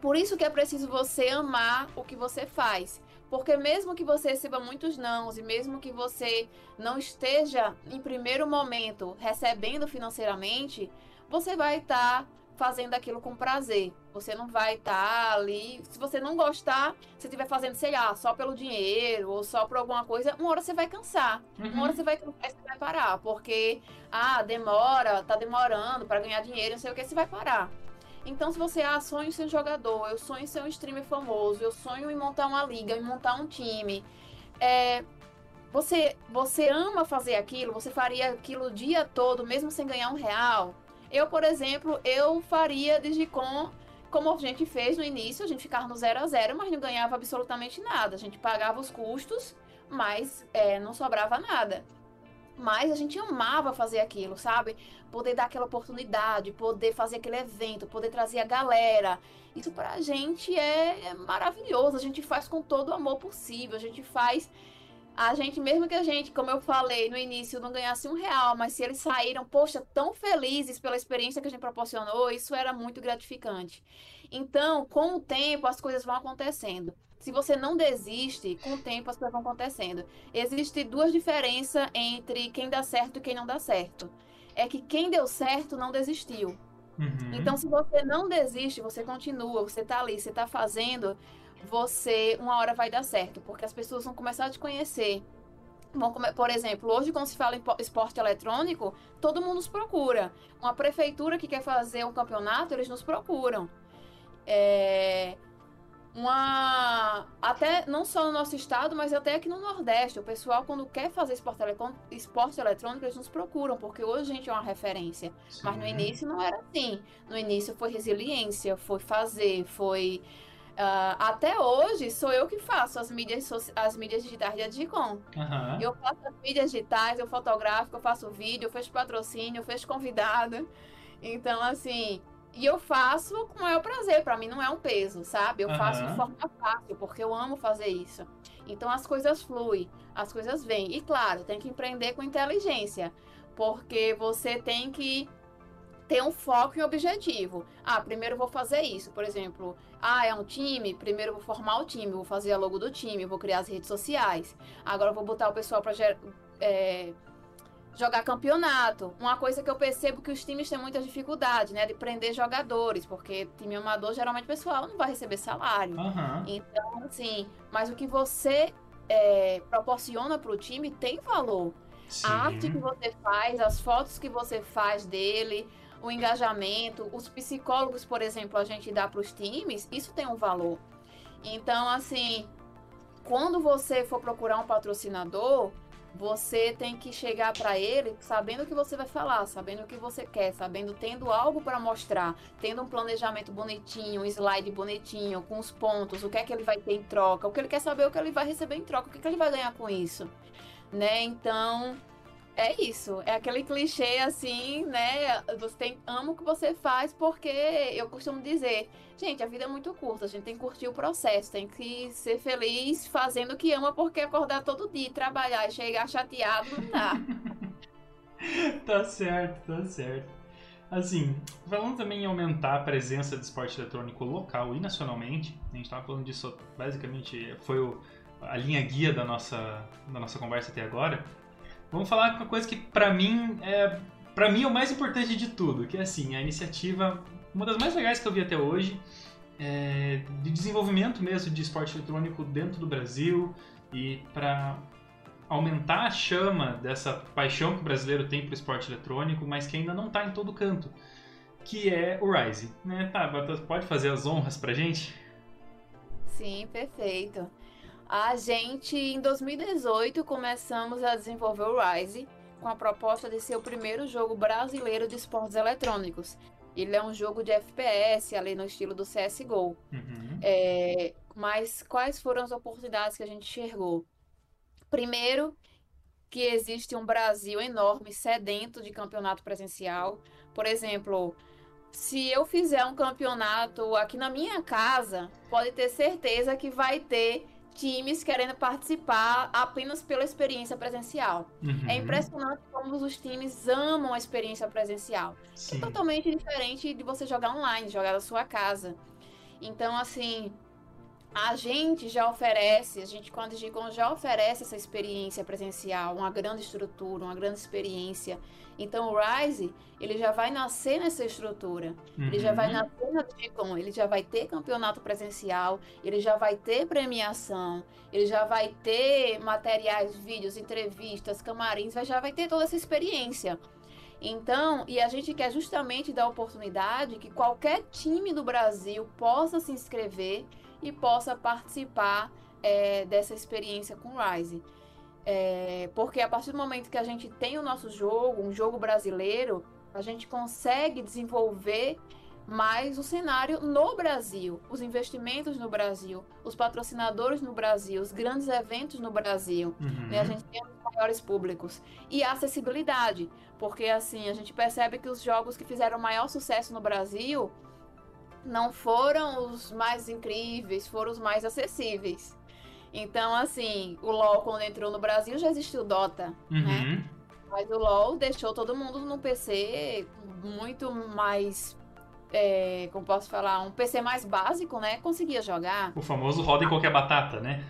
Speaker 2: por isso que é preciso você amar o que você faz. Porque mesmo que você receba muitos nãos e mesmo que você não esteja em primeiro momento recebendo financeiramente, você vai estar tá fazendo aquilo com prazer. Você não vai estar tá ali. Se você não gostar, se estiver fazendo, sei lá, só pelo dinheiro ou só por alguma coisa, uma hora você vai cansar. Uhum. Uma hora você vai, você vai parar. Porque, ah, demora, tá demorando para ganhar dinheiro, não sei o que, você vai parar. Então, se você ah, em ser jogador, eu sonho em ser um streamer famoso, eu sonho em montar uma liga, em montar um time, é, você, você ama fazer aquilo, você faria aquilo o dia todo, mesmo sem ganhar um real. Eu, por exemplo, eu faria Digicom como a gente fez no início, a gente ficava no zero a zero, mas não ganhava absolutamente nada. A gente pagava os custos, mas é, não sobrava nada. Mas a gente amava fazer aquilo, sabe? Poder dar aquela oportunidade, poder fazer aquele evento, poder trazer a galera. Isso pra gente é, é maravilhoso. A gente faz com todo o amor possível. A gente faz a gente, mesmo que a gente, como eu falei no início, não ganhasse um real, mas se eles saíram, poxa, tão felizes pela experiência que a gente proporcionou, isso era muito gratificante. Então, com o tempo, as coisas vão acontecendo. Se você não desiste, com o tempo as coisas vão acontecendo. Existem duas diferenças entre quem dá certo e quem não dá certo. É que quem deu certo não desistiu.
Speaker 1: Uhum.
Speaker 2: Então, se você não desiste, você continua, você tá ali, você tá fazendo, você uma hora vai dar certo, porque as pessoas vão começar a te conhecer. Vão, por exemplo, hoje quando se fala em esporte eletrônico, todo mundo nos procura. Uma prefeitura que quer fazer um campeonato, eles nos procuram. É, uma até não só no nosso estado, mas até aqui no Nordeste. O pessoal quando quer fazer esporte, esporte eletrônico, eles nos procuram, porque hoje a gente é uma referência. Sim. Mas no início não era assim. No início foi resiliência, foi fazer, foi Uh, até hoje sou eu que faço as mídias, as mídias digitais da Digicom.
Speaker 1: Uhum.
Speaker 2: Eu faço as mídias digitais, eu fotografo, eu faço vídeo, eu fecho patrocínio, eu fecho convidado. Então, assim, e eu faço com o maior prazer, para mim não é um peso, sabe? Eu uhum. faço de forma fácil, porque eu amo fazer isso. Então as coisas fluem, as coisas vêm. E claro, tem que empreender com inteligência, porque você tem que ter um foco e objetivo. Ah, primeiro eu vou fazer isso, por exemplo. Ah, é um time? Primeiro eu vou formar o time, vou fazer a logo do time, vou criar as redes sociais. Agora eu vou botar o pessoal para é, jogar campeonato. Uma coisa que eu percebo que os times têm muita dificuldade, né? De prender jogadores, porque time amador, geralmente, o pessoal não vai receber salário.
Speaker 1: Uhum.
Speaker 2: Então, assim, mas o que você é, proporciona para o time tem valor.
Speaker 1: Sim.
Speaker 2: A arte que você faz, as fotos que você faz dele, o engajamento, os psicólogos, por exemplo, a gente dá para os times, isso tem um valor. Então, assim, quando você for procurar um patrocinador, você tem que chegar para ele sabendo o que você vai falar, sabendo o que você quer, sabendo tendo algo para mostrar, tendo um planejamento bonitinho, um slide bonitinho, com os pontos, o que é que ele vai ter em troca, o que ele quer saber, o que ele vai receber em troca, o que, é que ele vai ganhar com isso, né? Então, É isso, é aquele clichê assim, né? Você tem, o que você faz, porque eu costumo dizer, gente, a vida é muito curta, a gente tem que curtir o processo, tem que ser feliz fazendo o que ama, porque acordar todo dia, trabalhar e chegar chateado não dá.
Speaker 1: tá certo, tá certo. Assim, falando também em aumentar a presença de esporte eletrônico local e nacionalmente, a gente estava falando disso, basicamente foi o, a linha guia da nossa, da nossa conversa até agora. Vamos falar uma coisa que para mim é para mim é o mais importante de tudo, que é assim, a iniciativa, uma das mais legais que eu vi até hoje, é, de desenvolvimento mesmo de esporte eletrônico dentro do Brasil e para aumentar a chama dessa paixão que o brasileiro tem por esporte eletrônico, mas que ainda não está em todo canto, que é o Rise. Né? Tá, pode fazer as honras pra gente?
Speaker 2: Sim, perfeito. A gente, em 2018, começamos a desenvolver o Rise com a proposta de ser o primeiro jogo brasileiro de esportes eletrônicos. Ele é um jogo de FPS, ali no estilo do CSGO. Uhum. É, mas quais foram as oportunidades que a gente enxergou? Primeiro, que existe um Brasil enorme, sedento de campeonato presencial. Por exemplo, se eu fizer um campeonato aqui na minha casa, pode ter certeza que vai ter times querendo participar apenas pela experiência presencial. Uhum. É impressionante como os times amam a experiência presencial. É Sim. É totalmente diferente de você jogar online, jogar da sua casa. Então, assim, a gente já oferece, a gente quando a Digicom já oferece essa experiência presencial, uma grande estrutura, uma grande experiência. Então o Rise, ele já vai nascer nessa estrutura. Uhum. Ele já vai uhum. nascer na Digicom, ele já vai ter campeonato presencial, ele já vai ter premiação, ele já vai ter materiais, vídeos, entrevistas, camarins, já vai ter toda essa experiência. Então, e a gente quer justamente dar a oportunidade que qualquer time do Brasil possa se inscrever e possa participar é, dessa experiência com Rise. É, porque a partir do momento que a gente tem o nosso jogo, um jogo brasileiro, a gente consegue desenvolver mais o cenário no Brasil, os investimentos no Brasil, os patrocinadores no Brasil, os grandes eventos no Brasil. Uhum. Né? A gente tem os maiores públicos. E a acessibilidade, porque assim, a gente percebe que os jogos que fizeram maior sucesso no Brasil não foram os mais incríveis, foram os mais acessíveis. Então, assim, o LoL, quando entrou no Brasil, já existiu Dota, uhum. né? Mas o LoL deixou todo mundo no PC muito mais. É, como posso falar? Um PC mais básico, né? Conseguia jogar.
Speaker 1: O famoso roda em qualquer batata, né?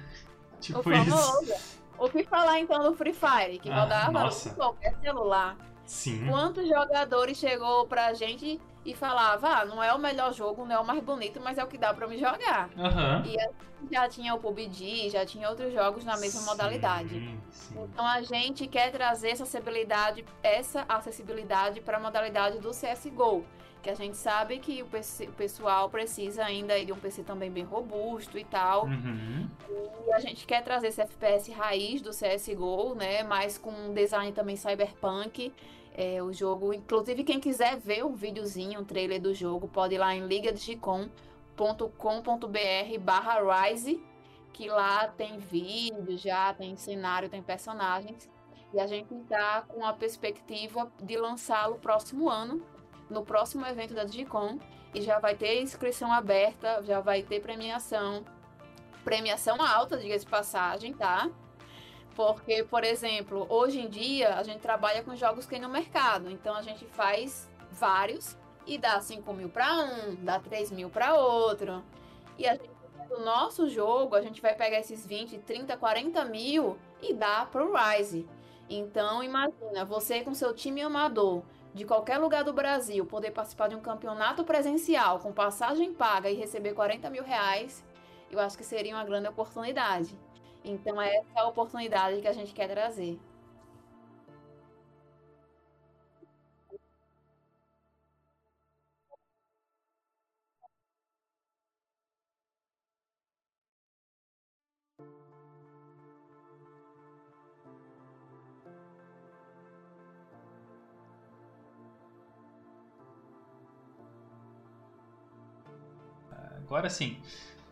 Speaker 2: Tipo o famoso. isso. O que falar então do Free Fire, que ah, rodava em qualquer celular.
Speaker 1: Sim.
Speaker 2: Quantos jogadores chegou pra gente e falava, ah, não é o melhor jogo, não é o mais bonito, mas é o que dá para me jogar.
Speaker 1: Uhum.
Speaker 2: E já tinha o PUBG, já tinha outros jogos na mesma sim, modalidade. Sim. Então a gente quer trazer essa acessibilidade, essa acessibilidade para a modalidade do CS:GO, que a gente sabe que o, PC, o, pessoal precisa ainda de um PC também bem robusto e tal.
Speaker 1: Uhum.
Speaker 2: E a gente quer trazer esse FPS raiz do CS:GO, né, mas com um design também cyberpunk é, o jogo. Inclusive, quem quiser ver o videozinho, o trailer do jogo, pode ir lá em ligadigicom.com.br barra Rise, que lá tem vídeo já, tem cenário, tem personagens. E a gente está com a perspectiva de lançá-lo próximo ano, no próximo evento da Digicom. E já vai ter inscrição aberta, já vai ter premiação. Premiação alta, diga-se passagem, tá? Porque, por exemplo, hoje em dia a gente trabalha com jogos que tem no mercado. Então a gente faz vários e dá 5 mil para um, dá 3 mil para outro. E a gente, no nosso jogo, a gente vai pegar esses 20, 30, 40 mil e dá pro Rise. Então, imagina, você com seu time amador de qualquer lugar do Brasil poder participar de um campeonato presencial com passagem paga e receber 40 mil reais, eu acho que seria uma grande oportunidade. Então, é essa a oportunidade que a gente quer trazer.
Speaker 1: Agora sim,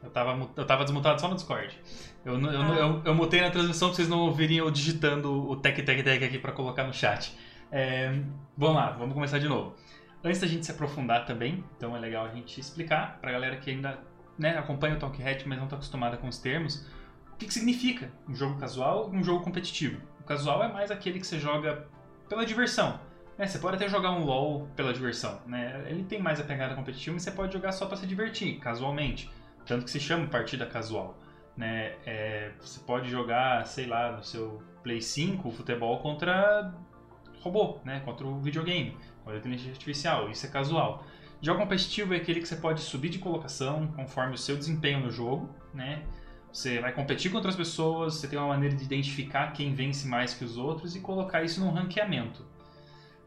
Speaker 1: Eu tava, eu tava desmutado só no Discord. Eu, eu, ah. eu, eu, mutei na transmissão pra vocês não ouvirem eu digitando o tec tec tec aqui pra colocar no chat. É, vamos lá, vamos começar de novo. Antes da gente se aprofundar também, então é legal a gente explicar pra galera que ainda né, acompanha o Talk Hat, mas não está acostumada com os termos, o que, que significa um jogo casual e um jogo competitivo. O casual é mais aquele que você joga pela diversão. Né? Você pode até jogar um LoL pela diversão. Né? Ele tem mais a pegada competitiva, mas você pode jogar só para se divertir, casualmente. Tanto que se chama partida casual. Né? É, você pode jogar, sei lá, no seu Play 5, futebol contra robô, né? contra o videogame, contra a inteligência artificial. Isso é casual. Jogo competitivo é aquele que você pode subir de colocação conforme o seu desempenho no jogo, né? Você vai competir com outras pessoas, você tem uma maneira de identificar quem vence mais que os outros e colocar isso num ranqueamento.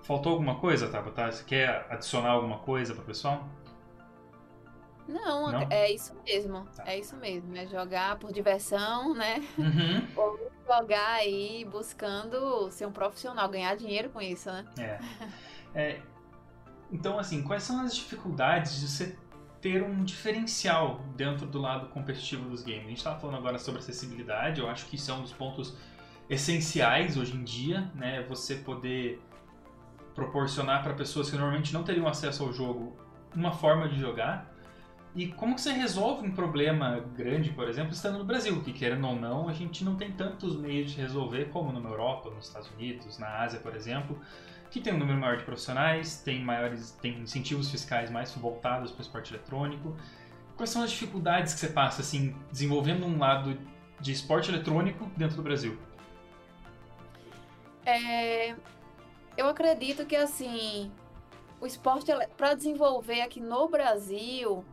Speaker 1: Faltou alguma coisa, Tabata? Você quer adicionar alguma coisa para o pessoal?
Speaker 2: Não, Não, é isso mesmo. Tá. É isso mesmo. É jogar por diversão, né? Uhum. Ou jogar aí buscando ser um profissional, ganhar dinheiro com isso, né?
Speaker 1: É. é então, assim, quais são as dificuldades de você ter um diferencial dentro do lado competitivo dos games? A gente estava falando agora sobre acessibilidade, eu acho que isso é um dos pontos essenciais hoje em dia, né? Você poder proporcionar para pessoas que normalmente não teriam acesso ao jogo uma forma de jogar. E como que você resolve um problema grande, por exemplo, estando no Brasil, que querendo ou não, a gente não tem tantos meios de resolver como na Europa, nos Estados Unidos, na Ásia, por exemplo, que tem um número maior de profissionais, tem maiores, tem incentivos fiscais mais voltados para o esporte eletrônico. Quais são as dificuldades que você passa assim desenvolvendo um lado de esporte eletrônico dentro do Brasil?
Speaker 2: É, eu acredito que assim o esporte para desenvolver aqui no Brasil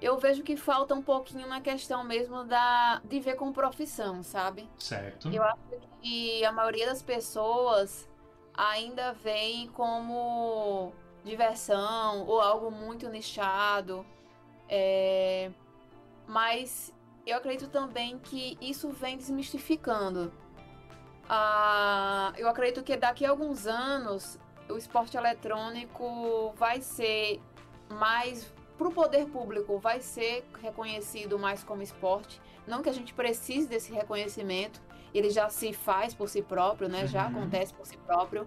Speaker 2: eu vejo que falta um pouquinho na questão mesmo da de ver como profissão, sabe?
Speaker 1: Certo.
Speaker 2: Eu acho que a maioria das pessoas ainda vem como diversão ou algo muito nichado. É... Mas eu acredito também que isso vem desmistificando. Ah, eu acredito que daqui a alguns anos o esporte eletrônico vai ser mais para o poder público vai ser reconhecido mais como esporte. Não que a gente precise desse reconhecimento, ele já se faz por si próprio, né? Uhum. Já acontece por si próprio.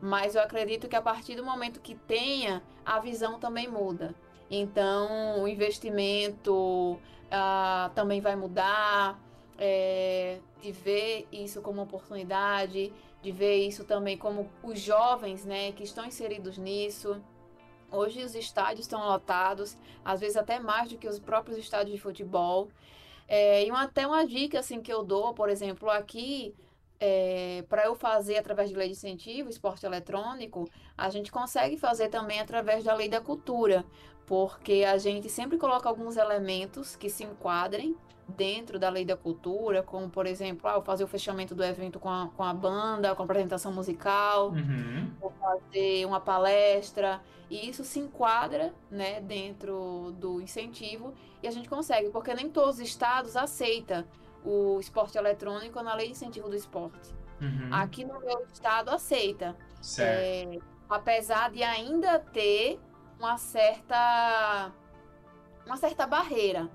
Speaker 2: Mas eu acredito que a partir do momento que tenha, a visão também muda. Então, o investimento uh, também vai mudar, é, de ver isso como oportunidade, de ver isso também como os jovens, né, que estão inseridos nisso. Hoje os estádios estão lotados, às vezes até mais do que os próprios estádios de futebol. É, e uma, até uma dica assim que eu dou, por exemplo, aqui, é, para eu fazer através de lei de incentivo, esporte eletrônico, a gente consegue fazer também através da lei da cultura, porque a gente sempre coloca alguns elementos que se enquadrem dentro da lei da cultura, como por exemplo, ah, fazer o fechamento do evento com a, com a banda, com a apresentação musical, uhum. ou fazer uma palestra, e isso se enquadra né, dentro do incentivo e a gente consegue, porque nem todos os estados aceitam o esporte eletrônico na lei de incentivo do esporte. Uhum. Aqui no meu estado aceita. É, apesar de ainda ter uma certa uma certa barreira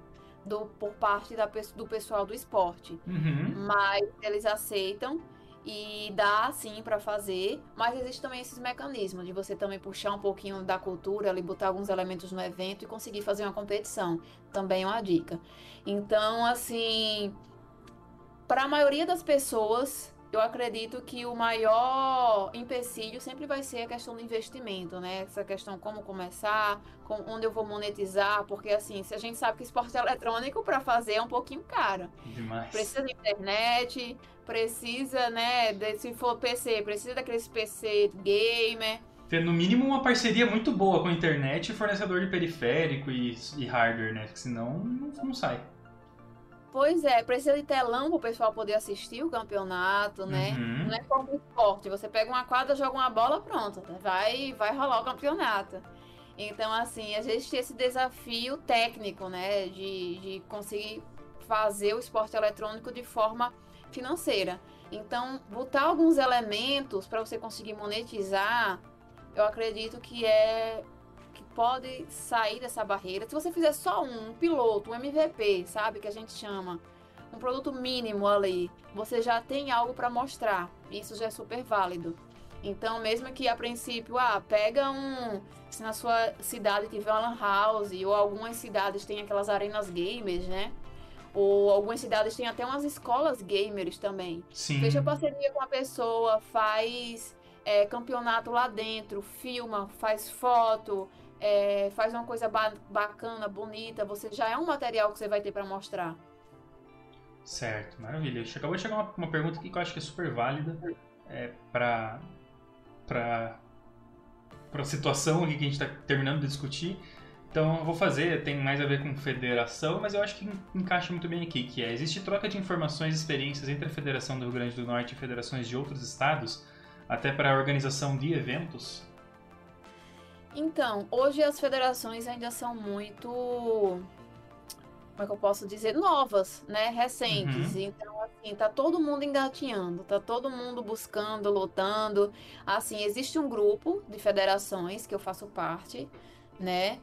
Speaker 2: do, por parte da, do pessoal do esporte. Uhum. Mas eles aceitam e dá sim para fazer, mas existe também esses mecanismos de você também puxar um pouquinho da cultura, ali botar alguns elementos no evento e conseguir fazer uma competição. Também é uma dica. Então, assim, para a maioria das pessoas, eu acredito que o maior empecilho sempre vai ser a questão do investimento, né? Essa questão como começar, com, onde eu vou monetizar, porque assim, se a gente sabe que esporte eletrônico para fazer é um pouquinho caro.
Speaker 1: Demais.
Speaker 2: Precisa de internet, precisa, né, de, se for PC, precisa daqueles PC gamer.
Speaker 1: Ter no mínimo uma parceria muito boa com a internet e fornecedor de periférico e, e hardware, né? Porque senão não, não sai.
Speaker 2: Pois é, precisa de telão para o pessoal poder assistir o campeonato, né? Uhum. Não é como esporte. Você pega uma quadra, joga uma bola, pronto. Vai, vai rolar o campeonato. Então, assim, a gente tem esse desafio técnico, né? De, de conseguir fazer o esporte eletrônico de forma financeira. Então, botar alguns elementos para você conseguir monetizar, eu acredito que é pode sair dessa barreira. Se você fizer só um, um piloto, um MVP, sabe, que a gente chama, um produto mínimo ali, você já tem algo para mostrar. Isso já é super válido. Então, mesmo que a princípio, ah, pega um. Se na sua cidade tiver uma lan house, ou algumas cidades têm aquelas arenas gamers, né? Ou algumas cidades têm até umas escolas gamers também.
Speaker 1: Sim.
Speaker 2: Fecha parceria com a pessoa, faz é, campeonato lá dentro, filma, faz foto, é, faz uma coisa ba bacana, bonita. Você já é um material que você vai ter para mostrar.
Speaker 1: Certo, maravilha. Acabou de chegar uma, uma pergunta que eu acho que é super válida é, para para a situação aqui que a gente está terminando de discutir. Então eu vou fazer, tem mais a ver com federação, mas eu acho que encaixa muito bem aqui, que é, existe troca de informações e experiências entre a Federação do Rio Grande do Norte e federações de outros estados, até para a organização de eventos?
Speaker 2: Então, hoje as federações ainda são muito como é que eu posso dizer, novas, né, recentes. Uhum. Então, assim, tá todo mundo engatinhando, tá todo mundo buscando, lutando. Assim, existe um grupo de federações que eu faço parte, né?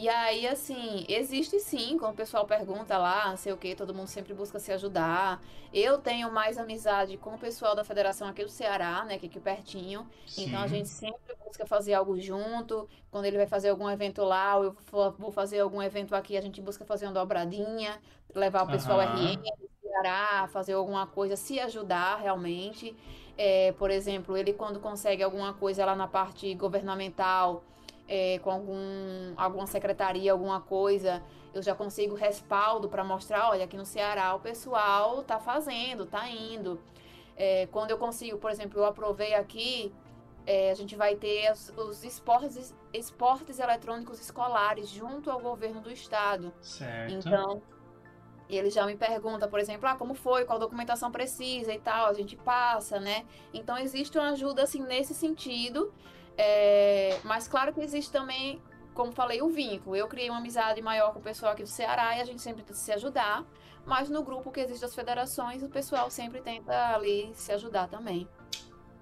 Speaker 2: E aí, assim, existe sim, quando o pessoal pergunta lá, sei o que, todo mundo sempre busca se ajudar. Eu tenho mais amizade com o pessoal da federação aqui do Ceará, né, que é aqui pertinho. Sim. Então a gente sempre busca fazer algo junto. Quando ele vai fazer algum evento lá, ou eu vou fazer algum evento aqui, a gente busca fazer uma dobradinha, levar o pessoal uhum. Ceará, fazer alguma coisa, se ajudar realmente. É, por exemplo, ele quando consegue alguma coisa lá na parte governamental é, com algum, alguma secretaria, alguma coisa, eu já consigo respaldo para mostrar, olha, aqui no Ceará o pessoal tá fazendo, tá indo. É, quando eu consigo, por exemplo, eu aprovei aqui, é, a gente vai ter os, os, esportes, esportes eletrônicos escolares junto ao governo do estado.
Speaker 1: Certo.
Speaker 2: Então, ele já me pergunta, por exemplo, ah, como foi, qual documentação precisa e tal, a gente passa, né? Então existe uma ajuda assim nesse sentido. É, mas claro que existe também, como falei, o vínculo. Eu criei uma amizade maior com o pessoal aqui do Ceará e a gente sempre tenta se ajudar. Mas no grupo que existe das federações, o pessoal sempre tenta ali se ajudar também.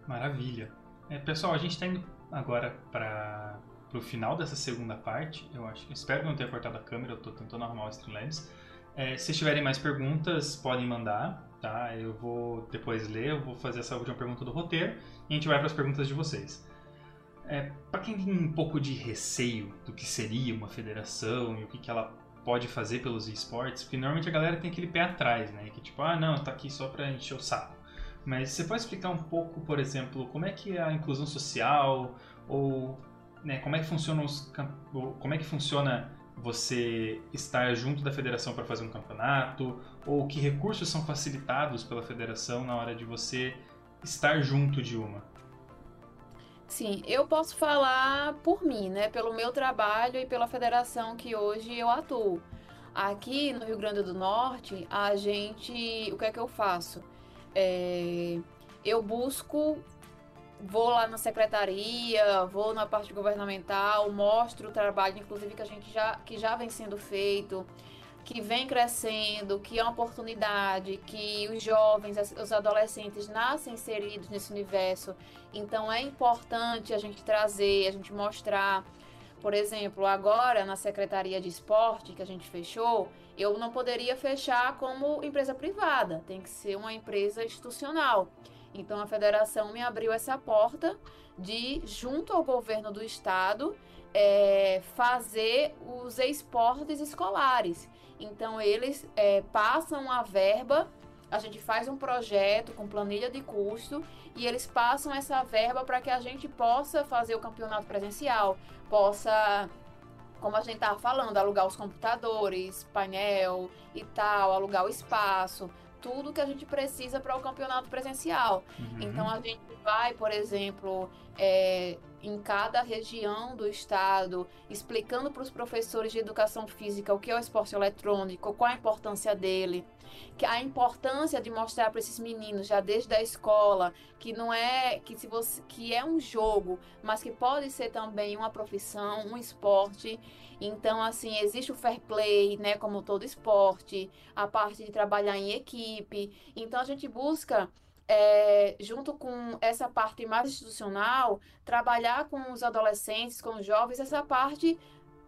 Speaker 1: Maravilha. É, pessoal, a gente está indo agora para o final dessa segunda parte. Eu acho, espero não ter cortado a câmera. Eu estou tentando arrumar o Streamlabs. É, se tiverem mais perguntas, podem mandar, tá? Eu vou depois ler, eu vou fazer essa última pergunta do roteiro e a gente vai para as perguntas de vocês. É, para quem tem um pouco de receio do que seria uma federação e o que, que ela pode fazer pelos esportes, porque normalmente a galera tem aquele pé atrás, né? Que tipo, ah, não, tá aqui só para encher o saco. Mas você pode explicar um pouco, por exemplo, como é que é a inclusão social ou né, como é que funciona os como é que funciona você estar junto da federação para fazer um campeonato ou que recursos são facilitados pela federação na hora de você estar junto de uma?
Speaker 2: Sim, eu posso falar por mim, né? Pelo meu trabalho e pela federação que hoje eu atuo. Aqui no Rio Grande do Norte, a gente. O que é que eu faço? É, eu busco, vou lá na secretaria, vou na parte governamental, mostro o trabalho, inclusive, que a gente já, que já vem sendo feito que vem crescendo, que é uma oportunidade, que os jovens, os adolescentes nascem inseridos nesse universo. Então é importante a gente trazer, a gente mostrar. Por exemplo, agora na Secretaria de Esporte que a gente fechou, eu não poderia fechar como empresa privada, tem que ser uma empresa institucional. Então a federação me abriu essa porta de, junto ao governo do estado, é, fazer os esportes escolares. Então eles é, passam a verba, a gente faz um projeto com planilha de custo e eles passam essa verba para que a gente possa fazer o campeonato presencial, possa como a gente estava falando, alugar os computadores, painel e tal, alugar o espaço, tudo que a gente precisa para o campeonato presencial. Uhum. Então a gente vai, por exemplo, é, em cada região do estado, explicando para os professores de educação física o que é o esporte eletrônico, qual a importância dele, que a importância de mostrar para esses meninos já desde a escola que não é que se você que é um jogo, mas que pode ser também uma profissão, um esporte. Então assim, existe o fair play, né, como todo esporte, a parte de trabalhar em equipe. Então a gente busca é, junto com essa parte mais institucional, trabalhar com os adolescentes, com os jovens, essa parte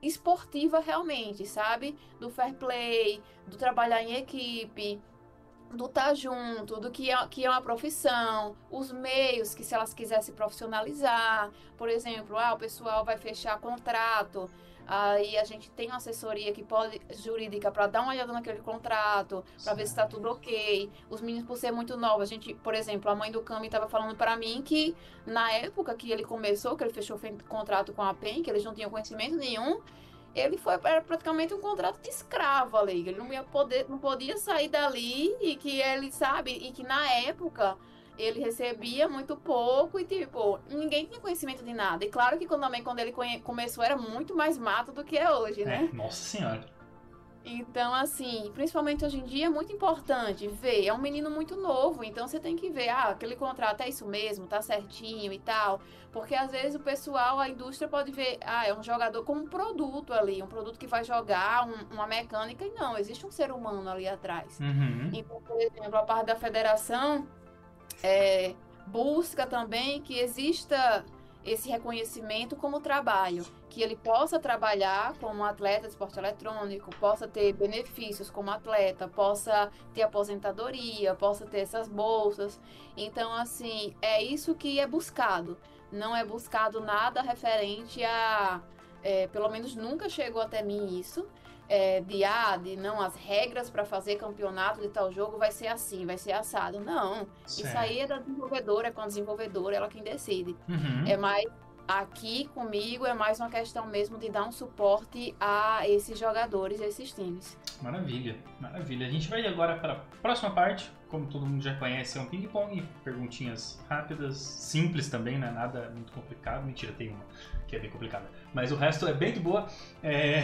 Speaker 2: esportiva realmente, sabe? Do fair play, do trabalhar em equipe, do estar tá junto, do que é, que é uma profissão, os meios que se elas quisessem profissionalizar, por exemplo, ah, o pessoal vai fechar contrato, aí a gente tem uma assessoria que pode jurídica para dar uma olhada naquele contrato, para ver se está tudo ok. Os meninos por ser muito novos, a gente, por exemplo, a mãe do Cami estava falando para mim que na época que ele começou, que ele fechou contrato com a PEN, que eles não tinham conhecimento nenhum, ele foi era praticamente um contrato de escravo ali. Ele não ia poder, não podia sair dali e que ele sabe e que na época ele recebia muito pouco e tipo ninguém tinha conhecimento de nada. E claro que quando, também quando ele começou era muito mais mato do que é hoje, né?
Speaker 1: É, nossa senhora.
Speaker 2: Então, assim, principalmente hoje em dia é muito importante ver. É um menino muito novo, então você tem que ver, ah, aquele contrato é isso mesmo, tá certinho e tal. Porque às vezes o pessoal, a indústria pode ver, ah, é um jogador como um produto ali, um produto que vai jogar um, uma mecânica, e não, existe um ser humano ali atrás.
Speaker 1: Uhum.
Speaker 2: Então, por exemplo, a parte da federação é, busca também que exista esse reconhecimento como trabalho, que ele possa trabalhar como atleta de esporte eletrônico, possa ter benefícios como atleta, possa ter aposentadoria, possa ter essas bolsas. Então, assim, é isso que é buscado. Não é buscado nada referente a. É, pelo menos nunca chegou até mim isso, é, de, ah, de não, as regras para fazer campeonato de tal jogo vai ser assim, vai ser assado. Não. Certo. Isso aí é da desenvolvedora, é com a desenvolvedora, ela quem decide.
Speaker 1: Uhum.
Speaker 2: É mais. Aqui comigo é mais uma questão mesmo de dar um suporte a esses jogadores, a esses times.
Speaker 1: Maravilha, maravilha. A gente vai agora para a próxima parte. Como todo mundo já conhece, é um ping-pong, perguntinhas rápidas, simples também, não é nada muito complicado. Mentira, tem uma que é bem complicada. Mas o resto é bem de boa. É...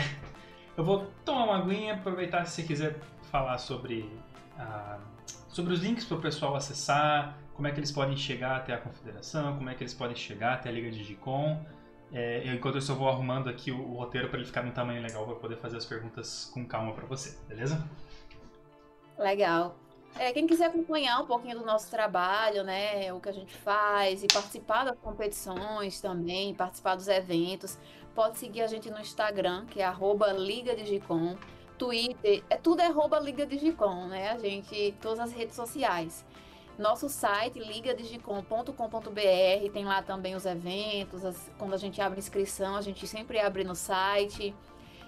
Speaker 1: Eu vou tomar uma aguinha, aproveitar se você quiser falar sobre, uh, sobre os links para o pessoal acessar, como é que eles podem chegar até a confederação, como é que eles podem chegar até a Liga Digicom. É, enquanto eu vou arrumando aqui o, o roteiro para ele ficar num tamanho legal para poder fazer as perguntas com calma para você, beleza?
Speaker 2: Legal. É, quem quiser acompanhar um pouquinho do nosso trabalho, né, o que a gente faz e participar das competições também, participar dos eventos, pode seguir a gente no Instagram, que é arroba Liga Digicom, Twitter, é tudo é arroba Liga Digicom, né? A gente, todas as redes sociais. Nosso site, ligadigicom.com.br, tem lá também os eventos, as, quando a gente abre inscrição, a gente sempre abre no site.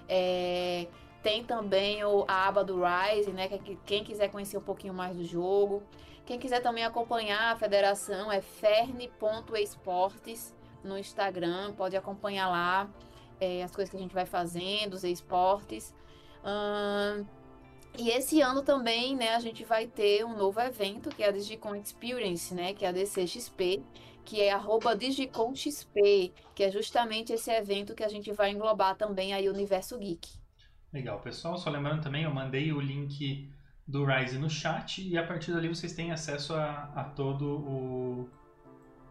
Speaker 2: É, tem também o, a aba do Rise, né? Que, quem quiser conhecer um pouquinho mais do jogo. Quem quiser também acompanhar a federação é ferne.esportes no Instagram, pode acompanhar lá é, as coisas que a gente vai fazendo, os esportes. Hum, e esse ano também, né, a gente vai ter um novo evento, que é a Digicon Experience, né, que é a DCXP, que é arroba DigiconXP, que é justamente esse evento que a gente vai englobar também aí o Universo Geek.
Speaker 1: Legal, pessoal. Só lembrando também, eu mandei o link do Rise no chat e a partir dali vocês têm acesso a, a todo o,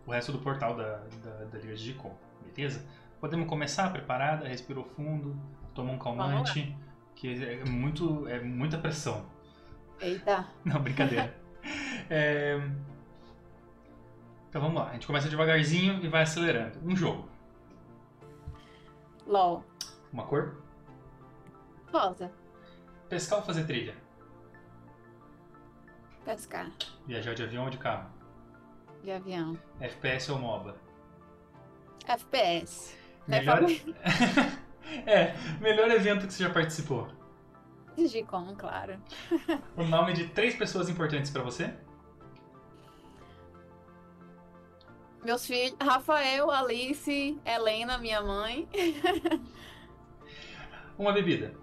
Speaker 1: o resto do portal da, da, da Liga Digicom, beleza? Podemos começar? Preparada? Respirou fundo? Tomou um calmante? Que é, muito, é muita pressão.
Speaker 2: Eita!
Speaker 1: Não, brincadeira. é... Então vamos lá, a gente começa devagarzinho e vai acelerando. Um jogo.
Speaker 2: LOL.
Speaker 1: Uma cor?
Speaker 2: Rosa.
Speaker 1: Pescar ou fazer trilha?
Speaker 2: Pescar.
Speaker 1: Viajar de avião ou de carro?
Speaker 2: De avião.
Speaker 1: FPS ou MOBA?
Speaker 2: FPS.
Speaker 1: Melhor... é, melhor evento que você já participou?
Speaker 2: Digicom, claro.
Speaker 1: o nome de três pessoas importantes para você?
Speaker 2: Meus filhos, Rafael, Alice, Helena, minha mãe.
Speaker 1: Uma bebida.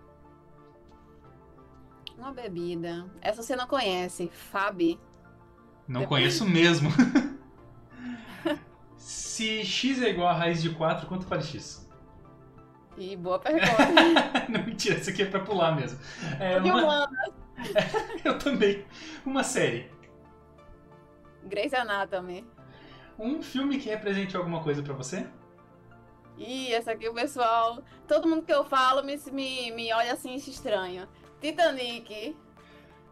Speaker 2: Uma bebida. Essa você não conhece, Fabi.
Speaker 1: Não Depois... conheço mesmo. Se x é igual a raiz de 4, quanto vale x?
Speaker 2: E boa pergunta.
Speaker 1: não, mentira, isso aqui é pra pular mesmo.
Speaker 2: É uma...
Speaker 1: Eu também. Uma série.
Speaker 2: Grey's Anatomy.
Speaker 1: Um filme que represente alguma coisa para você?
Speaker 2: Ih, essa aqui o pessoal. Todo mundo que eu falo me, me, me olha assim estranho. Titanic.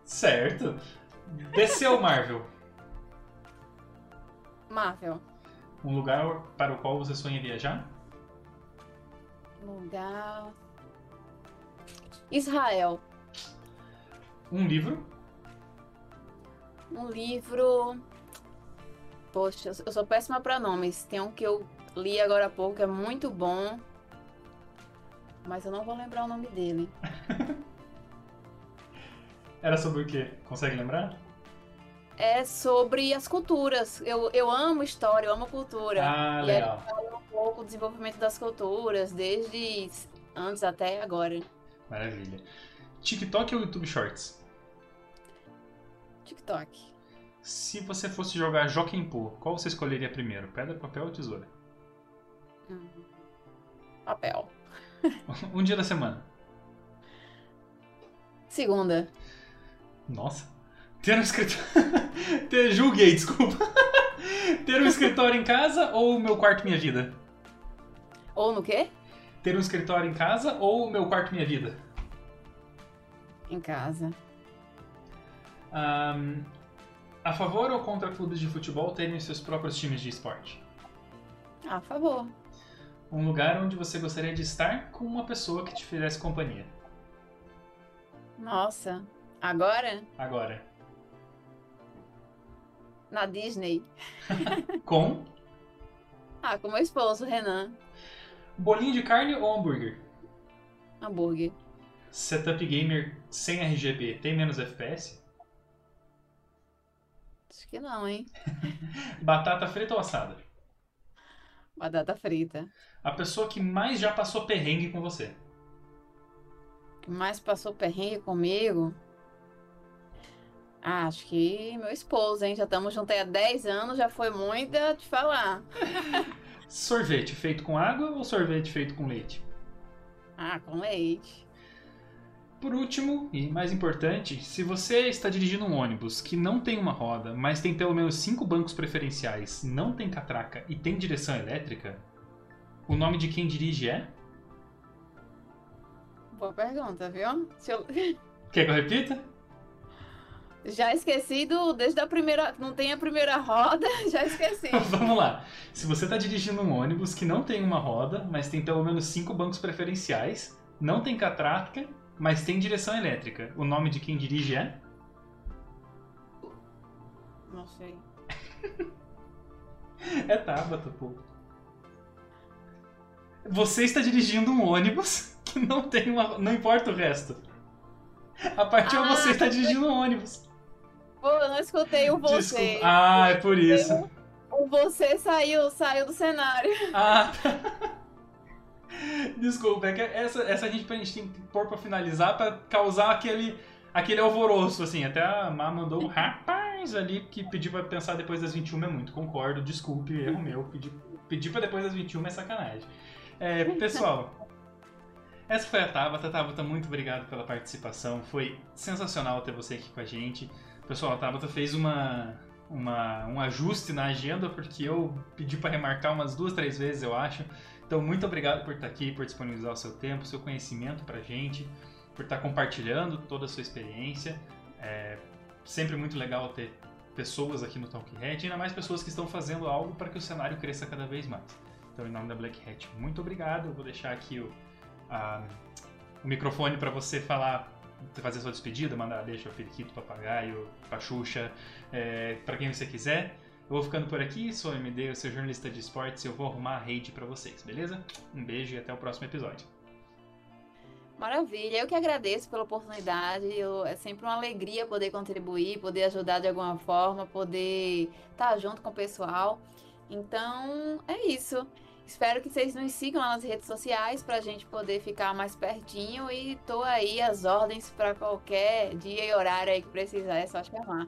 Speaker 1: Certo. DC ou Marvel?
Speaker 2: Marvel.
Speaker 1: Um lugar para o qual você sonha viajar?
Speaker 2: Lugar. Israel.
Speaker 1: Um livro.
Speaker 2: Um livro. Poxa, eu sou péssima para nomes. Tem um que eu li agora há pouco, é muito bom. Mas eu não vou lembrar o nome dele.
Speaker 1: Era sobre o quê? Consegue lembrar?
Speaker 2: É sobre as culturas. Eu, eu amo história, eu amo cultura.
Speaker 1: Ah,
Speaker 2: e
Speaker 1: legal.
Speaker 2: aí fala um pouco do desenvolvimento das culturas, desde antes até agora.
Speaker 1: Maravilha. TikTok ou YouTube Shorts?
Speaker 2: TikTok.
Speaker 1: Se você fosse jogar Joaquim Poo, qual você escolheria primeiro? Pedra, papel ou tesoura?
Speaker 2: Hum. Papel.
Speaker 1: Um dia da semana.
Speaker 2: Segunda.
Speaker 1: Nossa. Ter um escritório. Ter... Julguei, desculpa. Ter um escritório em casa ou o meu quarto minha vida?
Speaker 2: Ou no quê?
Speaker 1: Ter um escritório em casa ou o meu quarto minha vida?
Speaker 2: Em casa.
Speaker 1: Ahn, a favor ou contra clubes de futebol terem seus próprios times de esporte?
Speaker 2: A favor.
Speaker 1: Um lugar onde você gostaria de estar com uma pessoa que te fizesse companhia.
Speaker 2: Nossa. Agora?
Speaker 1: Agora.
Speaker 2: Na Disney.
Speaker 1: Com
Speaker 2: Ah, com meu esposo, Renan.
Speaker 1: bolinho de carne ou hambúrguer?
Speaker 2: Hambúrguer.
Speaker 1: Setup gamer sem RGB tem menos FPS?
Speaker 2: Acho que não, hein?
Speaker 1: Batata frita ou assada?
Speaker 2: Batata frita.
Speaker 1: A pessoa que mais já passou perrengue com você.
Speaker 2: que mais passou perrengue comigo? Ah, acho que meu esposo, hein? Já estamos juntos há 10 anos, já foi muita te falar.
Speaker 1: Sorvete feito com água ou sorvete feito com leite?
Speaker 2: Ah, com leite.
Speaker 1: Por último, e mais importante, se você está dirigindo um ônibus que não tem uma roda, mas tem pelo menos cinco bancos preferenciais, não tem catraca e tem direção elétrica, o nome de quem dirige é?
Speaker 2: Boa pergunta, viu? Eu-
Speaker 1: Quer que eu repita?
Speaker 2: Já esqueci do, desde a primeira. Não tem a primeira roda, já esqueci.
Speaker 1: Vamos lá. Se você está dirigindo um ônibus que não tem uma roda, mas tem pelo menos cinco bancos preferenciais, não tem catraca, mas tem direção elétrica, o nome de quem dirige é?
Speaker 2: Não sei.
Speaker 1: É Tabata, pô. Você está dirigindo um ônibus que não tem uma. Não importa o resto. A parte é
Speaker 2: Ah,
Speaker 1: você está dirigindo um ônibus.
Speaker 2: Eu não escutei o você.
Speaker 1: Desculpa. Ah, é por isso.
Speaker 2: O você saiu, saiu do cenário.
Speaker 1: Ah, tá. Desculpa, é que essa, essa a gente, a gente tem que pôr pra finalizar pra causar aquele, aquele alvoroço, assim. Até a Má mandou um rapaz ali que pediu pra pensar depois das 21 é muito. Concordo, desculpe, erro meu. Pedir pedir pra depois das 21 é sacanagem. É, pessoal, essa foi a Tabata. Tabata, muito obrigado pela participação. Foi sensacional ter você aqui com a gente. Pessoal, a Tabata fez uma, uma, um ajuste na agenda porque eu pedi para remarcar umas duas, três vezes, eu acho. Então, muito obrigado por estar aqui, por disponibilizar o seu tempo, seu conhecimento pra gente, por estar compartilhando toda a sua experiência. É sempre muito legal ter pessoas aqui no Talk Red, ainda mais pessoas que estão fazendo algo para que o cenário cresça cada vez mais. Então, em nome da Black Hat, muito obrigado. Eu vou deixar aqui o, a- o microfone para você falar, fazer sua despedida, mandar deixa o periquito, papagaio, a Xuxa, é, para quem você quiser. Eu vou ficando por aqui, sou o MD, eu sou jornalista de esportes e eu vou arrumar a rede para vocês, beleza? Um beijo e até o próximo episódio.
Speaker 2: Maravilha, eu que agradeço pela oportunidade. Eu- é sempre uma alegria poder contribuir, poder ajudar de alguma forma, poder estar junto com o pessoal. Então, é isso. Espero que vocês nos sigam nas redes sociais para a gente poder ficar mais pertinho e tô aí às ordens para qualquer dia e horário aí que precisar, é só chamar.